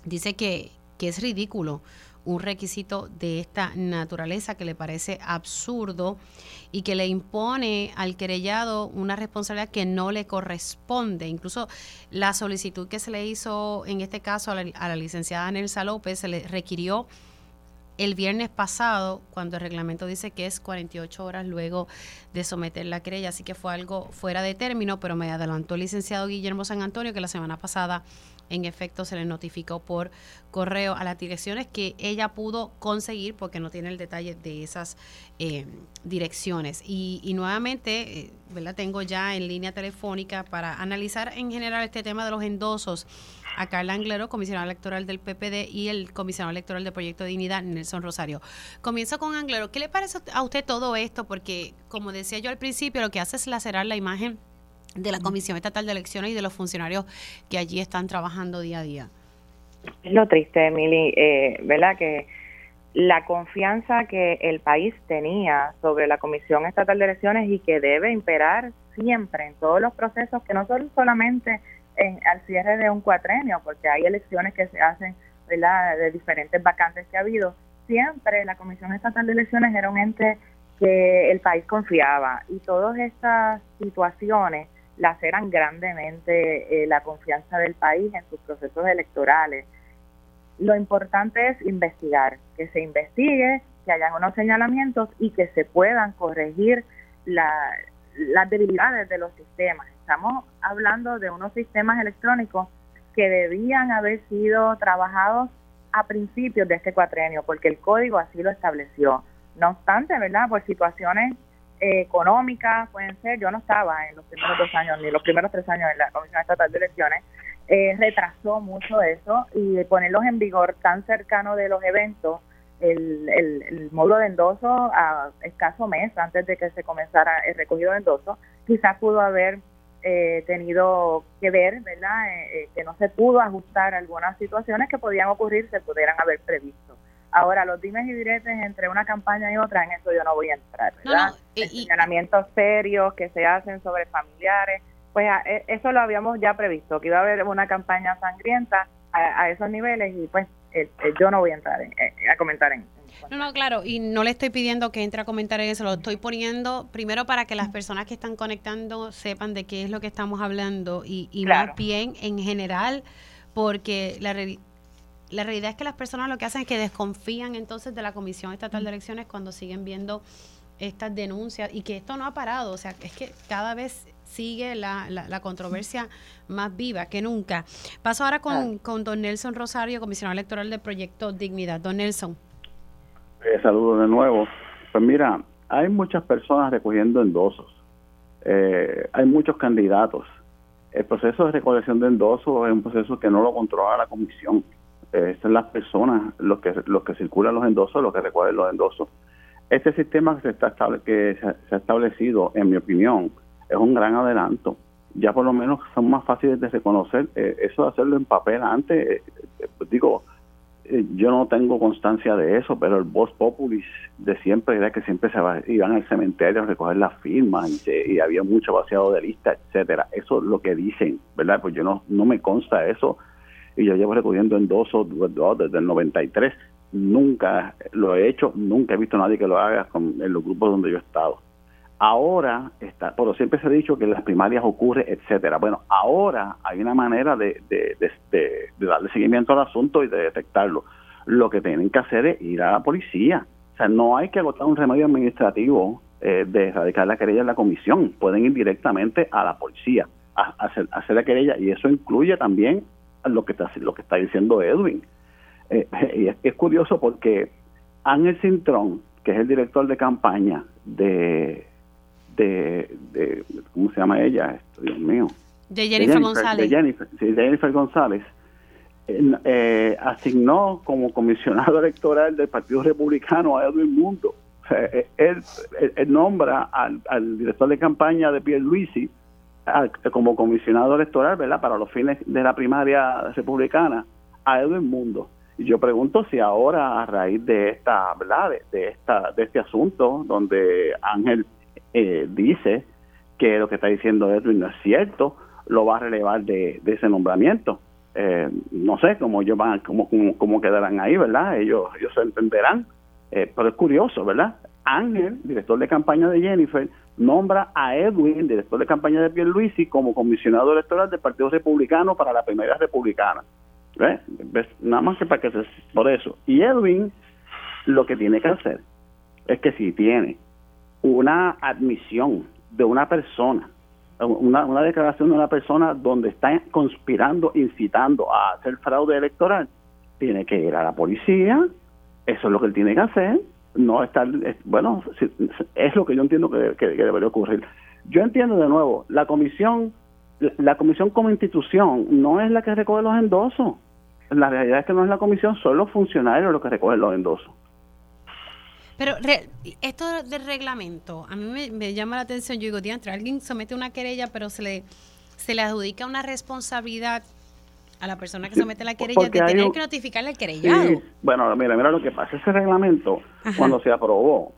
dice que, que es ridículo un requisito de esta naturaleza que le parece absurdo y que le impone al querellado una responsabilidad que no le corresponde. Incluso la solicitud que se le hizo en este caso a la, a la licenciada Nelsa López se le requirió el viernes pasado, cuando el reglamento dice que es 48 horas luego de someter la querella, así que fue algo fuera de término, pero me adelantó el licenciado Guillermo San Antonio que la semana pasada en efecto se le notificó por correo a las direcciones que ella pudo conseguir porque no tiene el detalle de esas eh, direcciones. Y, nuevamente, eh, ¿verdad? tengo ya en línea telefónica para analizar en general este tema de los endosos a Carla Anglero, comisionada electoral del PPD, y el comisionado electoral del Proyecto de Dignidad, Nelson Rosario. Comienzo con Anglero. ¿Qué le parece a usted todo esto? Porque, como decía yo al principio, lo que hace es lacerar la imagen de la Comisión Estatal de Elecciones y de los funcionarios que allí están trabajando día a día. Es lo triste, Emily, eh, ¿verdad? Que la confianza que el país tenía sobre la Comisión Estatal de Elecciones y que debe imperar siempre en todos los procesos, que no son solamente en, al cierre de un cuatrenio, porque hay elecciones que se hacen ¿verdad? de diferentes vacantes que ha habido, siempre la Comisión Estatal de Elecciones era un ente que el país confiaba y todas estas situaciones laceran grandemente eh, la confianza del país en sus procesos electorales. Lo importante es investigar, que se investigue, que hayan unos señalamientos y que se puedan corregir las debilidades de los sistemas. Estamos hablando de unos sistemas electrónicos que debían haber sido trabajados a principios de este cuatrenio, porque el código así lo estableció. No obstante, ¿verdad? Por situaciones económicas, pueden ser, yo no estaba en los primeros dos años, ni los primeros tres años en la Comisión Estatal de Elecciones, eh, retrasó mucho eso y ponerlos en vigor tan cercano de los eventos, el, el, módulo de endoso a escaso mes antes de que se comenzara el recogido de endoso, quizás pudo haber eh, tenido que ver, ¿verdad? Eh, que no se pudo ajustar algunas situaciones que podían ocurrir, se pudieran haber previsto. Ahora, los dimes y diretes entre una campaña y otra, en eso yo no voy a entrar, ¿verdad? No, serios que se hacen sobre familiares, pues e, eso lo habíamos ya previsto, que iba a haber una campaña sangrienta a, esos niveles y pues eh, eh, yo no voy a entrar a comentar en, no, no, claro, y no le estoy pidiendo que entre a comentar en eso, lo estoy poniendo primero para que las personas que están conectando sepan de qué es lo que estamos hablando y, y más bien en general, porque la, la realidad es que las personas lo que hacen es que desconfían entonces de la Comisión Estatal de Elecciones cuando siguen viendo estas denuncias y que esto no ha parado, o sea, es que cada vez sigue la, la, controversia más viva que nunca. Paso ahora con, con don Nelson Rosario, comisionado electoral del proyecto Dignidad. Don Nelson. Eh, saludos de nuevo. Pues mira, hay muchas personas recogiendo endosos, eh, hay muchos candidatos. El proceso de recolección de endosos es un proceso que no lo controla la comisión eh, las personas los que los que circulan los endosos, los que recuerden los endosos. Este sistema que se está que se, ha establecido, en mi opinión, es un gran adelanto. Ya por lo menos son más fáciles de reconocer. Eh, eso de hacerlo en papel antes, eh, pues digo, yo no tengo constancia de eso, pero el voz populis de siempre era que siempre se iban al cementerio a recoger las firmas y, había mucho vaciado de lista, etcétera. Eso es lo que dicen, ¿verdad? Pues yo no, no me consta eso y yo llevo recogiendo endosos desde el 93. Nunca lo he hecho, nunca he visto a nadie que lo haga con, en los grupos donde yo he estado. Ahora, está, pero siempre se ha dicho que las primarias ocurre, etcétera. Bueno, ahora hay una manera de, de, darle seguimiento al asunto y de detectarlo. Lo que tienen que hacer es ir a la policía. O sea, no hay que agotar un remedio administrativo eh, de erradicar la querella en la comisión. Pueden ir directamente a la policía a, hacer, a hacer la querella y eso incluye también lo que está, lo que está diciendo Edwin. Eh, es, curioso porque Ángel Cintrón, que es el director de campaña de, de, ¿cómo se llama ella? Esto, Dios mío. De Jennifer, González. De Jennifer, sí, de Jennifer González. Eh, asignó como comisionado electoral del Partido Republicano a Edwin Mundo. Eh, él, él, nombra al, al, director de campaña de Pierre Luisi como comisionado electoral, ¿verdad? Para los fines de la primaria republicana, a Edwin Mundo. Y yo pregunto si ahora a raíz de esta, ¿verdad? De, esta, de este asunto donde Ángel eh, dice que lo que está diciendo Edwin no es cierto, lo va a relevar de, ese nombramiento. Eh, no sé cómo ellos van, cómo, cómo, quedarán ahí, ¿verdad? Ellos, ellos se entenderán. Eh, pero es curioso, ¿verdad? Ángel, director de campaña de Jennifer, nombra a Edwin, director de campaña de Pierluisi, como comisionado electoral del Partido Republicano para la primera republicana. ¿Ves? Nada más que para que se... Por eso. Y Edwin lo que tiene que hacer es que si tiene una admisión de una persona, una, una declaración de una persona donde está conspirando, incitando a hacer fraude electoral, tiene que ir a la policía, eso es lo que él tiene que hacer, no estar, bueno, es lo que yo entiendo que, que, debería ocurrir. Yo entiendo de nuevo, la comisión, la comisión como institución no es la que recoge los endosos. La realidad es que no es la comisión, son los funcionarios los que recogen los endosos. Pero esto del reglamento, a mí me, llama la atención. Yo digo, diantre, alguien somete una querella, pero se le, se le adjudica una responsabilidad a la persona que somete la querella de tener que notificarle al querellado. bueno, mira, mira lo que pasa. Ese reglamento, cuando se aprobó,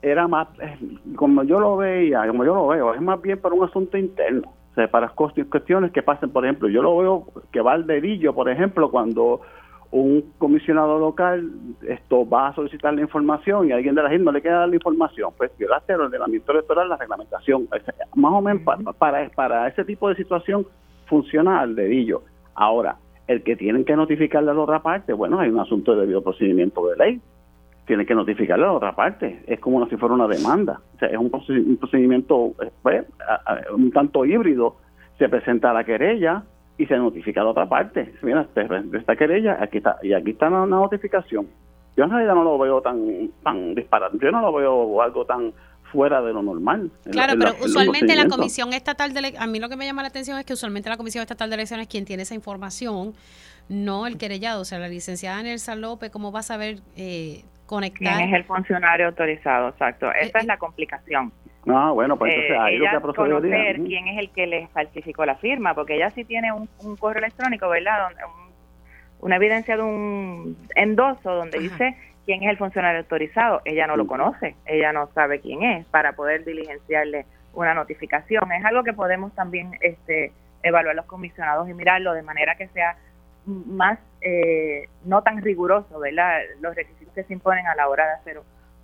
era más, eh, como yo lo veía, como yo lo veo, es más bien para un asunto interno. O sea, para cuestiones que pasen, por ejemplo, yo lo veo que va al dedillo, por ejemplo, cuando un comisionado local esto va a solicitar la información y alguien de la gente no le queda la información, pues violaste el ordenamiento electoral, la reglamentación. Más o menos para, para, ese tipo de situación funciona al dedillo. Ahora, el que tienen que notificarle a la otra parte, bueno, hay un asunto de debido procedimiento de ley. Tienen que notificarle a la otra parte. Es como si fuera una demanda. O sea, es un, procedimiento eh, pues, un tanto híbrido. Se presenta la querella, y se notifica a la otra parte. Mira, esta querella, aquí está, y aquí está la, notificación. Yo en realidad no lo veo tan, tan disparado, yo no lo veo algo tan fuera de lo normal. Claro, pero usualmente la Comisión Estatal de a mí lo que me llama la atención es que usualmente la Comisión Estatal de Elecciones es quien tiene esa información, no el querellado, o sea, la licenciada Nelsa López, ¿cómo va a saber eh, conectar? ¿Quién es el funcionario autorizado? Exacto, esa eh, es la complicación. Ah, bueno, pues entonces eh, ahí lo que conocer quién es el que le falsificó la firma, porque ella sí tiene un, correo electrónico, ¿verdad? Donde, una evidencia de un endoso donde dice quién es el funcionario autorizado. Ella no lo conoce, ella no sabe quién es para poder diligenciarle una notificación. Es algo que podemos también este, evaluar los comisionados y mirarlo de manera que sea más, eh, no tan riguroso, ¿verdad? Los requisitos que se imponen a la hora de hacer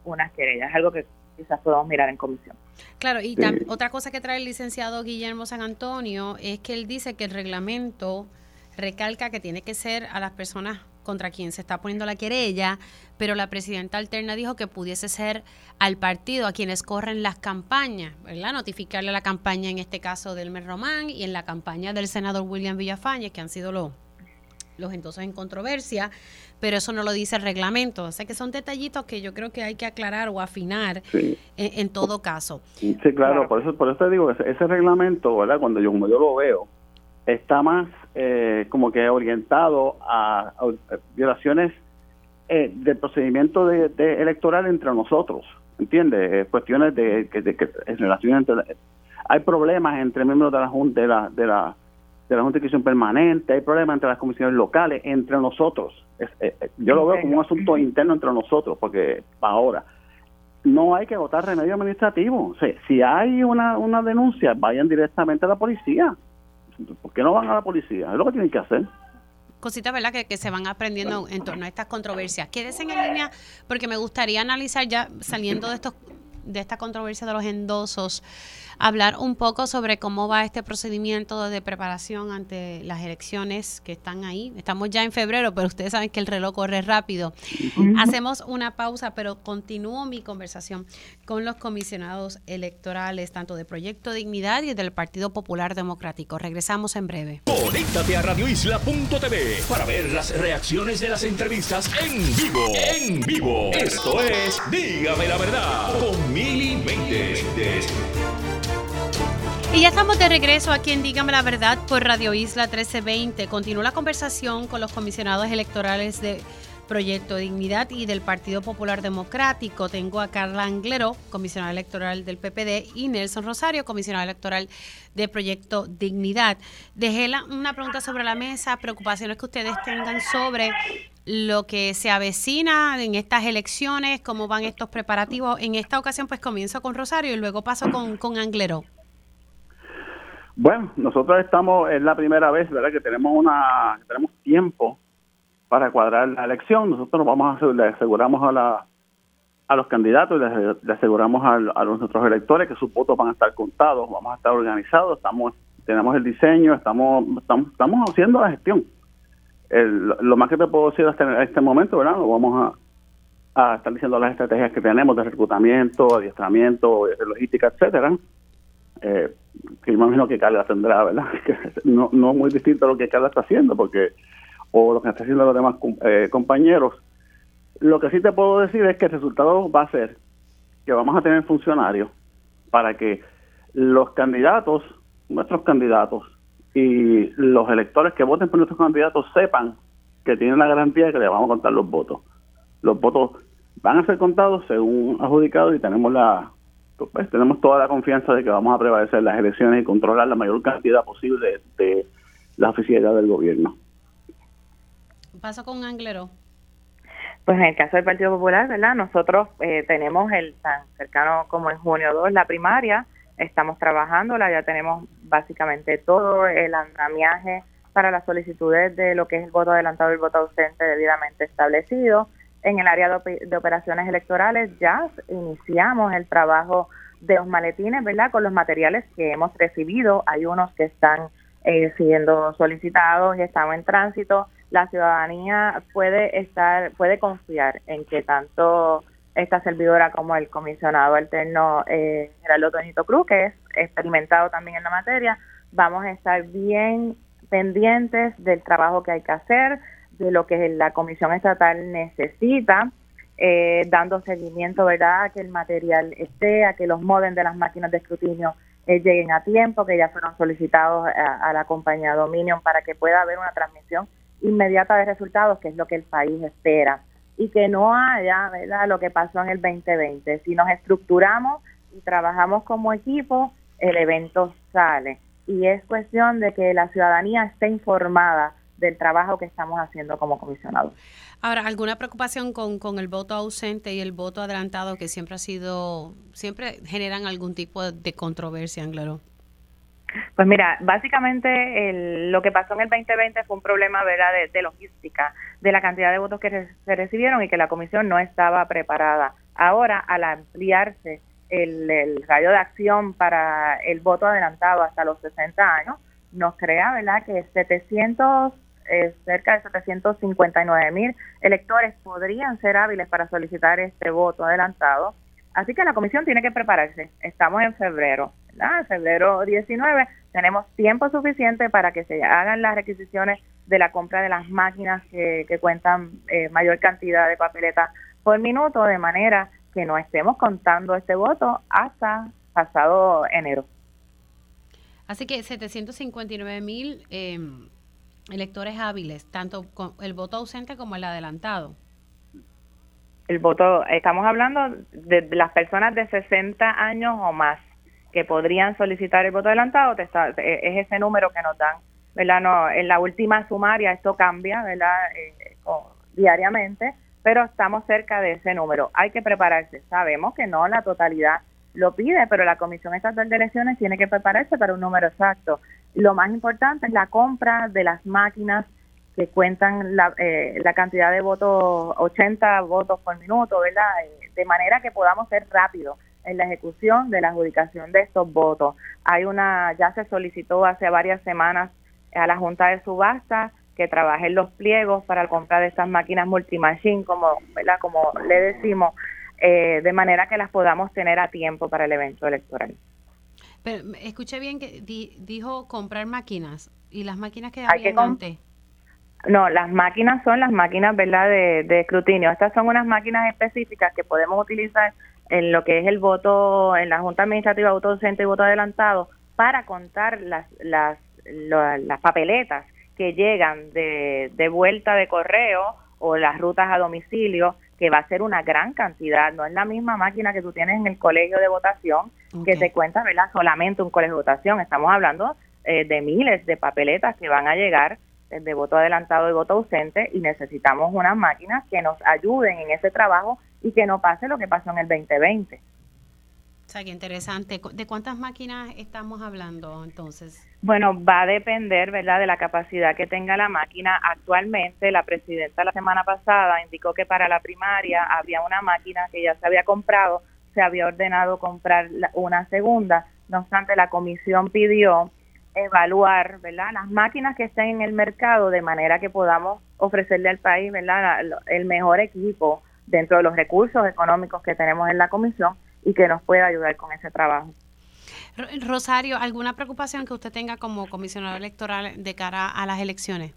unas querellas. Es algo que quizás podamos mirar en comisión. Claro, y otra cosa que trae el licenciado Guillermo San Antonio es que él dice que el reglamento recalca que tiene que ser a las personas contra quien se está poniendo la querella, pero la presidenta alterna dijo que pudiese ser al partido, a quienes corren las campañas, ¿verdad? Notificarle a la campaña, en este caso del Mer Román, y en la campaña del senador William Villafañez, que han sido los, los entonces en controversia, pero eso no lo dice el reglamento. O sea que son detallitos que yo creo que hay que aclarar o afinar en, todo caso. Sí, claro, por eso por eso te digo, ese, ese reglamento, ¿verdad? Cuando yo, como yo lo veo, está más eh, como que orientado a, violaciones eh, del procedimiento de, electoral entre nosotros, ¿entiendes? Eh, cuestiones de, que, de, que relaciones entre... Hay problemas entre miembros de la Junta de la, de la de la Junta de Permanente, hay problemas entre las comisiones locales, entre nosotros. Eh, eh, yo lo veo como un asunto interno entre nosotros, porque ahora no hay que votar remedio administrativo. si hay una, una denuncia, vayan directamente a la policía. ¿Por qué no van a la policía? Es lo que tienen que hacer cositas, ¿verdad?, que, que, se van aprendiendo en torno a estas controversias. Quédense en línea porque me gustaría analizar ya saliendo de estos de esta controversia de los endosos, hablar un poco sobre cómo va este procedimiento de preparación ante las elecciones que están ahí. Estamos ya en febrero, pero ustedes saben que el reloj corre rápido. Hacemos una pausa, pero continúo mi conversación con los comisionados electorales, tanto de Proyecto Dignidad y del Partido Popular Democrático. Regresamos en breve. Conéctate a radioisla.tv para ver las reacciones de las entrevistas en vivo. En vivo. Esto es Dígame la verdad con Y ya estamos de regreso aquí en Dígame la Verdad por Radio Isla 1320. Continúa la conversación con los comisionados electorales de Proyecto Dignidad y del Partido Popular Democrático. Tengo a Carla Anglero, comisionada electoral del PPD, y Nelson Rosario, comisionado electoral de Proyecto Dignidad. Dejé una pregunta sobre la mesa, preocupaciones que ustedes tengan sobre lo que se avecina en estas elecciones, cómo van estos preparativos. En esta ocasión, pues comienzo con Rosario y luego paso con, con Anglero. Bueno, nosotros estamos, es la primera vez, ¿verdad?, que tenemos una, tenemos tiempo para cuadrar la elección. Nosotros vamos a le aseguramos a la a los candidatos, le, le aseguramos a, a, nuestros electores que sus votos van a estar contados, vamos a estar organizados, estamos tenemos el diseño, estamos estamos, estamos haciendo la gestión. lo más que te puedo decir hasta este momento, ¿verdad? Vamos a, a estar diciendo las estrategias que tenemos de reclutamiento, adiestramiento, logística, etcétera. Eh, que imagino que Carla tendrá, ¿verdad? no, no muy distinto a lo que Carla está haciendo, porque o lo que está haciendo los demás eh, compañeros. Lo que sí te puedo decir es que el resultado va a ser que vamos a tener funcionarios para que los candidatos, nuestros candidatos y los electores que voten por nuestros candidatos sepan que tienen la garantía de que le vamos a contar los votos. Los votos van a ser contados según adjudicado y tenemos la pues, tenemos toda la confianza de que vamos a prevalecer las elecciones y controlar la mayor cantidad posible de la oficialidad del gobierno. Paso con Anglero. Pues en el caso del Partido Popular, ¿verdad? Nosotros eh, tenemos el tan cercano como en junio 2 la primaria, estamos trabajándola, ya tenemos básicamente todo el andamiaje para las solicitudes de lo que es el voto adelantado y el voto ausente debidamente establecido. En el área de, operaciones electorales ya iniciamos el trabajo de los maletines, ¿verdad? Con los materiales que hemos recibido. Hay unos que están eh, siendo solicitados y están en tránsito la ciudadanía puede estar, puede confiar en que tanto esta servidora como el comisionado alterno eh, Gerardo Toñito Cruz, que es experimentado también en la materia, vamos a estar bien pendientes del trabajo que hay que hacer, de lo que la Comisión Estatal necesita, eh, dando seguimiento, ¿verdad?, a que el material esté, a que los modems de las máquinas de escrutinio eh, lleguen a tiempo, que ya fueron solicitados a, a, la compañía Dominion para que pueda haber una transmisión inmediata de resultados, que es lo que el país espera, y que no haya ¿verdad? lo que pasó en el 2020. Si nos estructuramos y trabajamos como equipo, el evento sale. Y es cuestión de que la ciudadanía esté informada del trabajo que estamos haciendo como comisionados. Ahora, ¿alguna preocupación con, con el voto ausente y el voto adelantado que siempre ha sido, siempre generan algún tipo de controversia, claro? Pues mira, básicamente lo que pasó en el 2020 fue un problema ¿verdad? De, logística, de la cantidad de votos que se recibieron y que la comisión no estaba preparada. Ahora, al ampliarse el, el radio de acción para el voto adelantado hasta los 60 años, nos crea ¿verdad? que 700, eh, cerca de 759 mil electores podrían ser hábiles para solicitar este voto adelantado. Así que la comisión tiene que prepararse. Estamos en febrero en febrero 19, tenemos tiempo suficiente para que se hagan las requisiciones de la compra de las máquinas que, cuentan eh, mayor cantidad de papeletas por minuto, de manera que no estemos contando este voto hasta pasado enero. Así que 759 mil em, electores hábiles, tanto con el voto ausente como el adelantado. El voto, estamos hablando de las personas de 60 años o más que podrían solicitar el voto adelantado, es ese número que nos dan, ¿verdad? No, en la última sumaria esto cambia, ¿verdad? Eh, diariamente, pero estamos cerca de ese número. Hay que prepararse. Sabemos que no la totalidad lo pide, pero la Comisión Estatal de Elecciones tiene que prepararse para un número exacto. Lo más importante es la compra de las máquinas que cuentan la, eh, la cantidad de votos, 80 votos por minuto, ¿verdad? Eh, de manera que podamos ser rápidos en la ejecución de la adjudicación de estos votos. Hay una, ya se solicitó hace varias semanas a la Junta de Subasta que trabaje en los pliegos para comprar de estas máquinas multimachine, como, ¿verdad? como le decimos, eh, de manera que las podamos tener a tiempo para el evento electoral. Pero escuché bien que dijo comprar máquinas y las máquinas que habían antes. No, las máquinas son las máquinas, ¿verdad?, de, de escrutinio. Estas son unas máquinas específicas que podemos utilizar en lo que es el voto en la Junta Administrativa voto docente y voto adelantado para contar las, las, las papeletas que llegan de, de vuelta de correo o las rutas a domicilio, que va a ser una gran cantidad. No es la misma máquina que tú tienes en el colegio de votación, que se cuenta, ¿verdad? Solamente un colegio de votación. Estamos hablando eh, de miles de papeletas que van a llegar de voto adelantado y voto ausente y necesitamos unas máquinas que nos ayuden en ese trabajo y que no pase lo que pasó en el 2020. O sea, qué interesante. ¿De cuántas máquinas estamos hablando entonces? Bueno, va a depender, ¿verdad?, de la capacidad que tenga la máquina. Actualmente, la presidenta la semana pasada indicó que para la primaria había una máquina que ya se había comprado, se había ordenado comprar una segunda. No obstante, la comisión pidió evaluar, ¿verdad?, las máquinas que estén en el mercado de manera que podamos ofrecerle al país, ¿verdad?, el mejor equipo dentro de los recursos económicos que tenemos en la comisión y que nos pueda ayudar con ese trabajo. Rosario, ¿alguna preocupación que usted tenga como comisionado electoral de cara a las elecciones?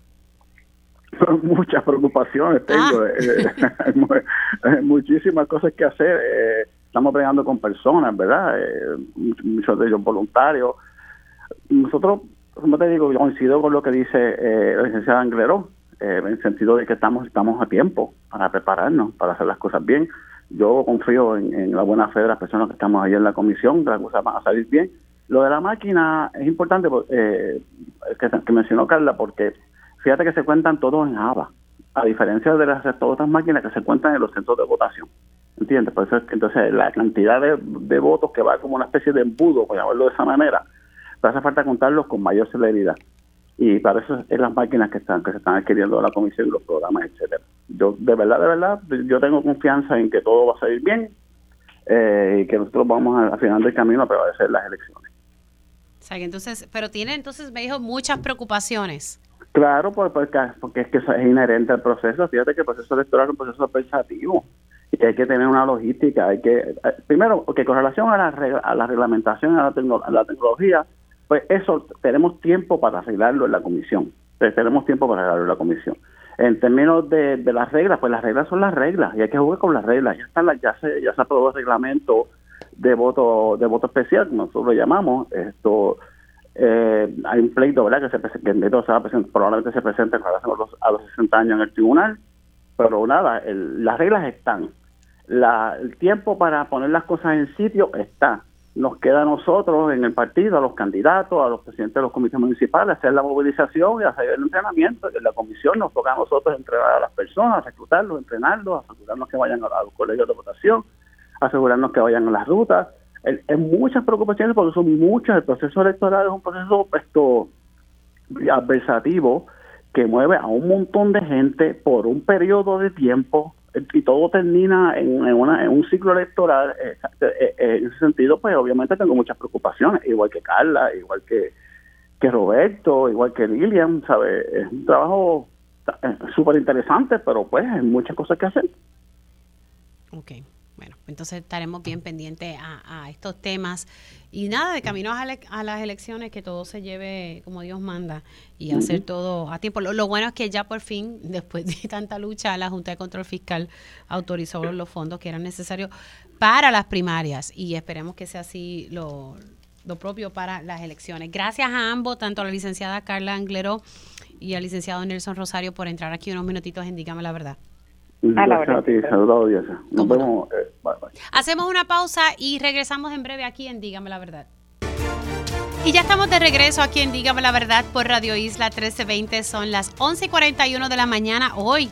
Muchas preocupaciones tengo, ah. eh, eh, muchísimas cosas que hacer. Eh, estamos bregando con personas, ¿verdad? muchos de ellos voluntarios. Nosotros, como te digo, coincido con lo que dice la licenciada Angleró, en el sentido de que estamos, estamos a tiempo para prepararnos, para hacer las cosas bien yo confío en, la buena fe de las personas que estamos ahí en la comisión, que las cosas van a salir bien. Lo de la máquina es importante eh, que, mencionó Carla, porque fíjate que se cuentan todos en Java, a diferencia de las otras máquinas que se cuentan en los centros de votación. ¿Entiendes? Por eso es que entonces la cantidad de, votos que va como una especie de embudo, por llamarlo de esa manera, hace falta contarlos con mayor celeridad y para eso es las máquinas que están que se están adquiriendo la comisión y los programas etcétera. Yo de verdad de verdad yo tengo confianza en que todo va a salir bien eh, y que nosotros vamos al final del camino a prevalecer las elecciones. O sea, que entonces pero tiene entonces me dijo muchas preocupaciones. Claro porque, porque es que es inherente al proceso. Fíjate que el proceso electoral es un proceso pensativo y hay que tener una logística hay que eh, primero que con relación a la, a la reglamentación a la, a la tecnología pues eso tenemos tiempo para arreglarlo en la comisión. Pues tenemos tiempo para arreglarlo en la comisión. En términos de, las reglas, pues las reglas son las reglas y hay que jugar con las reglas. Ya están las, ya se ya se aprobó el reglamento de voto de voto especial, como nosotros lo llamamos. Esto eh, hay un pleito, ¿verdad? Que se que probablemente se presente a los, a los 60 años en el tribunal, pero nada, las reglas están. La, el tiempo para poner las cosas en sitio está nos queda a nosotros en el partido, a los candidatos, a los presidentes de los comités municipales, hacer la movilización y hacer el entrenamiento. En la comisión nos toca a nosotros entrenar a las personas, reclutarlos, entrenarlos, asegurarnos que vayan a, los colegios de votación, asegurarnos que vayan a las rutas. Hay muchas preocupaciones porque son muchas. El proceso electoral es un proceso esto, adversativo que mueve a un montón de gente por un periodo de tiempo y todo termina en, un ciclo electoral, eh, eh, eh, en ese sentido, pues obviamente tengo muchas preocupaciones, igual que Carla, igual que, que Roberto, igual que Lilian, ¿sabes? Es un trabajo súper interesante, pero pues hay muchas cosas que hacer. Ok. Bueno, entonces estaremos bien pendientes a, estos temas. Y nada, de camino a, las elecciones, que todo se lleve como Dios manda y hacer todo a tiempo. Lo, bueno es que ya por fin, después de tanta lucha, la Junta de Control Fiscal autorizó los fondos que eran necesarios para las primarias y esperemos que sea así lo, propio para las elecciones. Gracias a ambos, tanto a la licenciada Carla Anglero y al licenciado Nelson Rosario, por entrar aquí unos minutitos en Dígame la Verdad. Hacemos una pausa y regresamos en breve aquí en Dígame la Verdad. Y ya estamos de regreso aquí en Dígame la Verdad por Radio Isla 1320. Son las 11:41 de la mañana hoy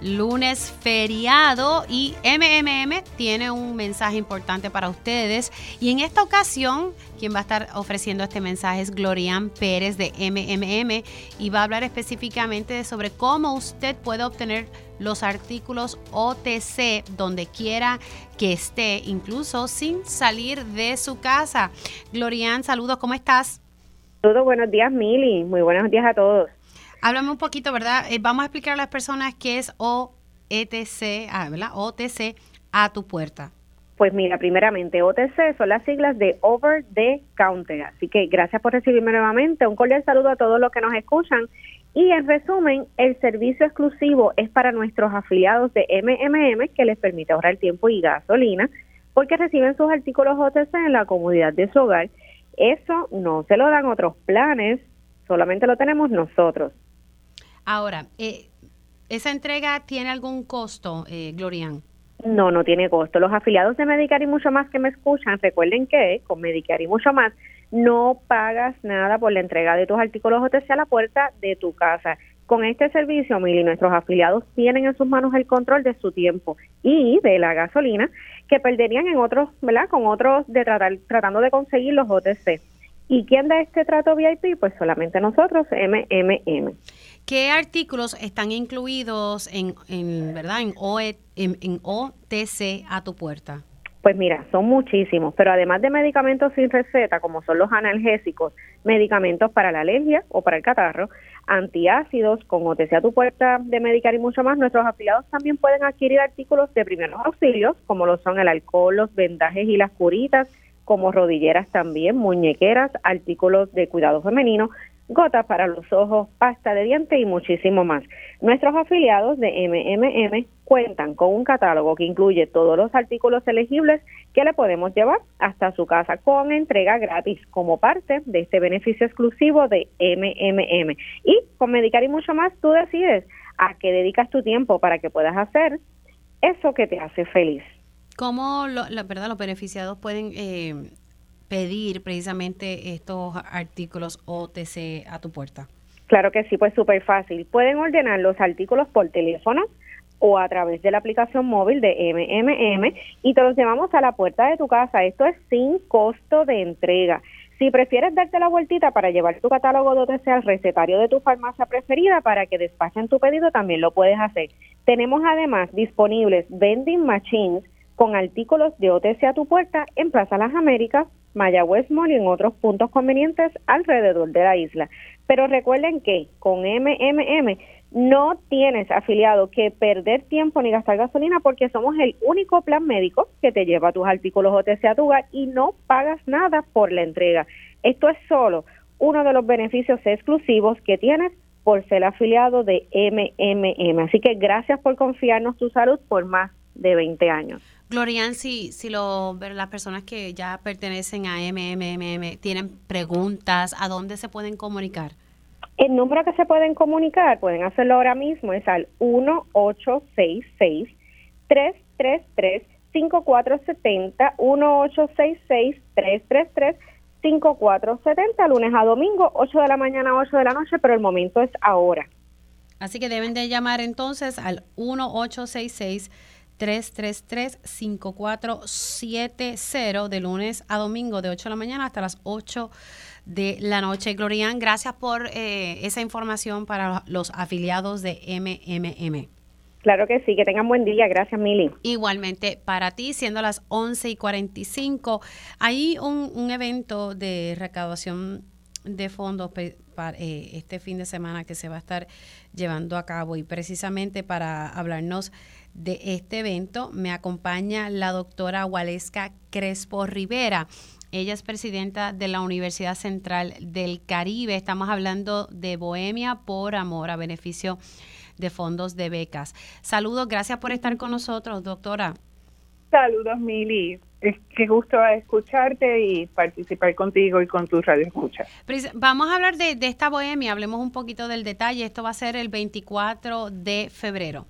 lunes feriado y MMM tiene un mensaje importante para ustedes y en esta ocasión quien va a estar ofreciendo este mensaje es Glorian Pérez de MMM y va a hablar específicamente sobre cómo usted puede obtener los artículos OTC donde quiera que esté, incluso sin salir de su casa. Glorian, saludos, ¿cómo estás? Todo buenos días, Mili. Muy buenos días a todos. Háblame un poquito, ¿verdad? Eh, vamos a explicar a las personas qué es OETC, ah, ¿verdad? OTC a tu puerta. Pues mira, primeramente, OTC son las siglas de Over the Counter. Así que gracias por recibirme nuevamente. Un cordial saludo a todos los que nos escuchan. Y en resumen, el servicio exclusivo es para nuestros afiliados de MMM que les permite ahorrar tiempo y gasolina porque reciben sus artículos OTC en la comodidad de su hogar. Eso no se lo dan otros planes, solamente lo tenemos nosotros. Ahora, eh, ¿Esa entrega tiene algún costo, eh, Glorian? No, no tiene costo. Los afiliados de Medicare y mucho más que me escuchan, recuerden que con Medicare y mucho más no pagas nada por la entrega de tus artículos OTC a la puerta de tu casa. Con este servicio, Mili, nuestros afiliados tienen en sus manos el control de su tiempo y de la gasolina que perderían en otros, ¿verdad? Con otros de tratar, tratando de conseguir los OTC. ¿Y quién da este trato VIP? Pues solamente nosotros, MMM. ¿Qué artículos están incluidos en, verdad, en, OE, en OTC a tu puerta? Pues mira, son muchísimos, pero además de medicamentos sin receta, como son los analgésicos, medicamentos para la alergia o para el catarro, antiácidos, con OTC a tu puerta de medicar y mucho más, nuestros afiliados también pueden adquirir artículos de primeros auxilios, como lo son el alcohol, los vendajes y las curitas, como rodilleras también, muñequeras, artículos de cuidado femenino, gotas para los ojos, pasta de dientes y muchísimo más. Nuestros afiliados de MMM cuentan con un catálogo que incluye todos los artículos elegibles que le podemos llevar hasta su casa con entrega gratis como parte de este beneficio exclusivo de MMM. Y con Medicar y mucho más, tú decides a qué dedicas tu tiempo para que puedas hacer eso que te hace feliz. ¿Cómo la verdad, los beneficiados pueden eh, pedir precisamente estos artículos OTC a tu puerta? Claro que sí, pues súper fácil. Pueden ordenar los artículos por teléfono o a través de la aplicación móvil de MMM y te los llevamos a la puerta de tu casa. Esto es sin costo de entrega. Si prefieres darte la vueltita para llevar tu catálogo de OTC al recetario de tu farmacia preferida para que despachen tu pedido, también lo puedes hacer. Tenemos además disponibles vending machines con artículos de OTC a tu puerta en Plaza Las Américas, Mayagüez Mall y en otros puntos convenientes alrededor de la isla. Pero recuerden que con MMM no tienes afiliado que perder tiempo ni gastar gasolina porque somos el único plan médico que te lleva tus artículos OTC a tu hogar y no pagas nada por la entrega. Esto es solo uno de los beneficios exclusivos que tienes por ser afiliado de MMM. Así que gracias por confiarnos tu salud por más de 20 años. Glorian, si, si lo, las personas que ya pertenecen a MMM tienen preguntas, ¿a dónde se pueden comunicar? El número que se pueden comunicar, pueden hacerlo ahora mismo, es al 1866-333-5470, 1866-333-5470, lunes a domingo, 8 de la mañana a 8 de la noche, pero el momento es ahora. Así que deben de llamar entonces al 1866 333-5470 de lunes a domingo de 8 de la mañana hasta las 8 de la noche. Glorian, gracias por eh, esa información para los afiliados de MMM. Claro que sí, que tengan buen día. Gracias, Mili. Igualmente, para ti, siendo las 11 y 45, hay un, un evento de recaudación de fondos para eh, este fin de semana que se va a estar llevando a cabo y precisamente para hablarnos de este evento me acompaña la doctora Waleska Crespo Rivera. Ella es presidenta de la Universidad Central del Caribe. Estamos hablando de Bohemia por Amor a beneficio de fondos de becas. Saludos, gracias por estar con nosotros, doctora. Saludos, Mili. Es que gusto escucharte y participar contigo y con tu radio escucha. Vamos a hablar de, de esta bohemia, hablemos un poquito del detalle. Esto va a ser el 24 de febrero.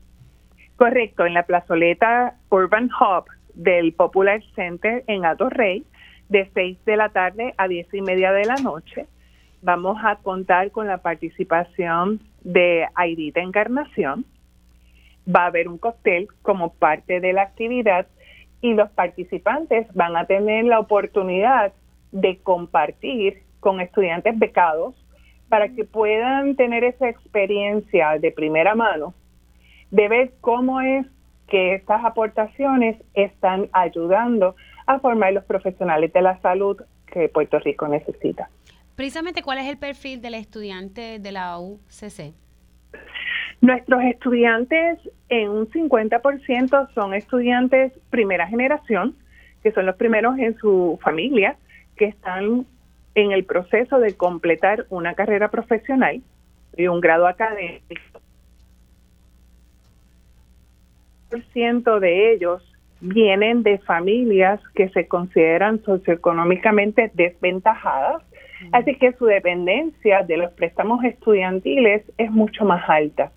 Correcto, en la plazoleta Urban Hub del Popular Center en Rey, de 6 de la tarde a 10 y media de la noche. Vamos a contar con la participación de Aidita Encarnación. Va a haber un cóctel como parte de la actividad y los participantes van a tener la oportunidad de compartir con estudiantes becados para que puedan tener esa experiencia de primera mano de ver cómo es que estas aportaciones están ayudando a formar los profesionales de la salud que Puerto Rico necesita. Precisamente, ¿cuál es el perfil del estudiante de la UCC? Nuestros estudiantes en un 50% son estudiantes primera generación, que son los primeros en su familia, que están en el proceso de completar una carrera profesional y un grado académico. ciento de ellos vienen de familias que se consideran socioeconómicamente desventajadas, así que su dependencia de los préstamos estudiantiles es mucho más alta.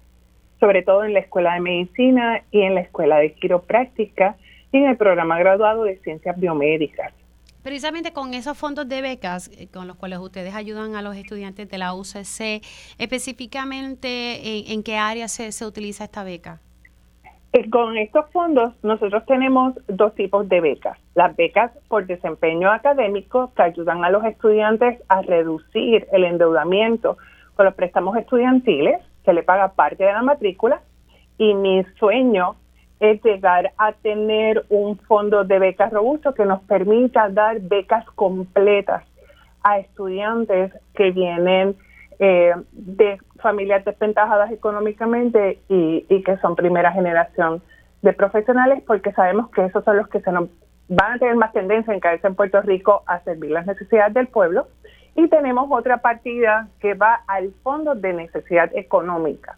Sobre todo en la Escuela de Medicina y en la Escuela de Quiropráctica y en el programa graduado de Ciencias Biomédicas. Precisamente con esos fondos de becas eh, con los cuales ustedes ayudan a los estudiantes de la UCC, específicamente en, qué área se, se utiliza esta beca. Eh, con estos fondos nosotros tenemos dos tipos de becas. Las becas por desempeño académico que ayudan a los estudiantes a reducir el endeudamiento con los préstamos estudiantiles, que le paga parte de la matrícula. Y mi sueño es llegar a tener un fondo de becas robusto que nos permita dar becas completas a estudiantes que vienen eh, de familias desventajadas económicamente y, que son primera generación de profesionales, porque sabemos que esos son los que se nos van a tener más tendencia en caerse en Puerto Rico a servir las necesidades del pueblo. Y tenemos otra partida que va al fondo de necesidad económica,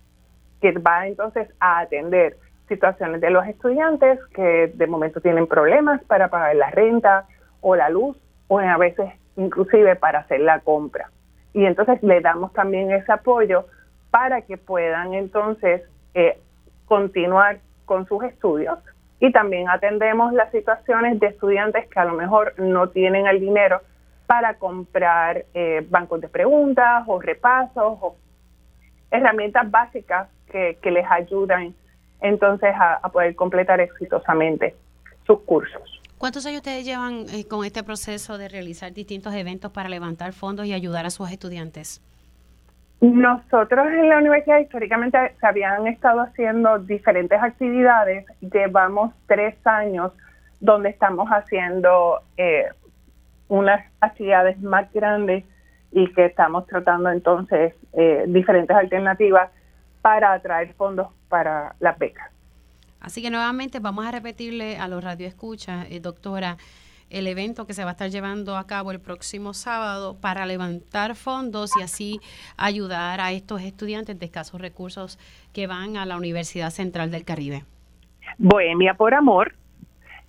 que va entonces a atender situaciones de los estudiantes que de momento tienen problemas para pagar la renta o la luz o a veces inclusive para hacer la compra. Y entonces le damos también ese apoyo para que puedan entonces eh, continuar con sus estudios. Y también atendemos las situaciones de estudiantes que a lo mejor no tienen el dinero para comprar eh, bancos de preguntas o repasos o herramientas básicas que, les ayudan entonces a poder completar exitosamente sus cursos. ¿Cuántos años ustedes llevan eh, con este proceso de realizar distintos eventos para levantar fondos y ayudar a sus estudiantes? Nosotros en la universidad históricamente se habían estado haciendo diferentes actividades. Llevamos tres años donde estamos haciendo eh, unas actividades más grandes y que estamos tratando entonces eh, diferentes alternativas para atraer fondos para las becas. Así que nuevamente vamos a repetirle a los radioescuchas, eh, doctora, el evento que se va a estar llevando a cabo el próximo sábado para levantar fondos y así ayudar a estos estudiantes de escasos recursos que van a la Universidad Central del Caribe. Bohemia por Amor,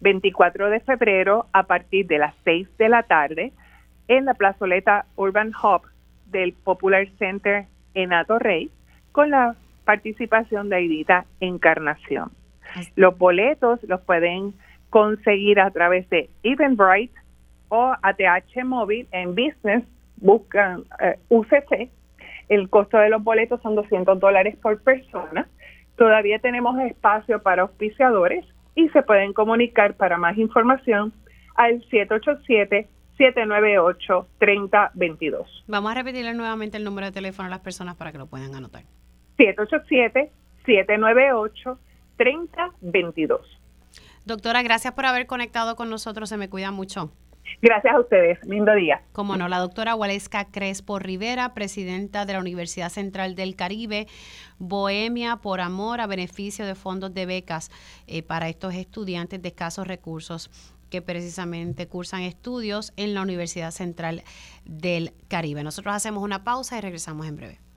24 de febrero a partir de las 6 de la tarde en la plazoleta Urban Hub del Popular Center en Rey con la participación de Aidita Encarnación. Los boletos los pueden conseguir a través de Eventbrite o ATH Móvil en Business, buscan eh, UCC. El costo de los boletos son 200 dólares por persona. Todavía tenemos espacio para auspiciadores y se pueden comunicar para más información al 787-798-3022. Vamos a repetirle nuevamente el número de teléfono a las personas para que lo puedan anotar. 787-798-3022. 3022. Doctora, gracias por haber conectado con nosotros. Se me cuida mucho. Gracias a ustedes. Lindo día. Como no, la doctora Waleska Crespo Rivera, presidenta de la Universidad Central del Caribe, Bohemia por Amor, a beneficio de fondos de becas eh, para estos estudiantes de escasos recursos que precisamente cursan estudios en la Universidad Central del Caribe. Nosotros hacemos una pausa y regresamos en breve.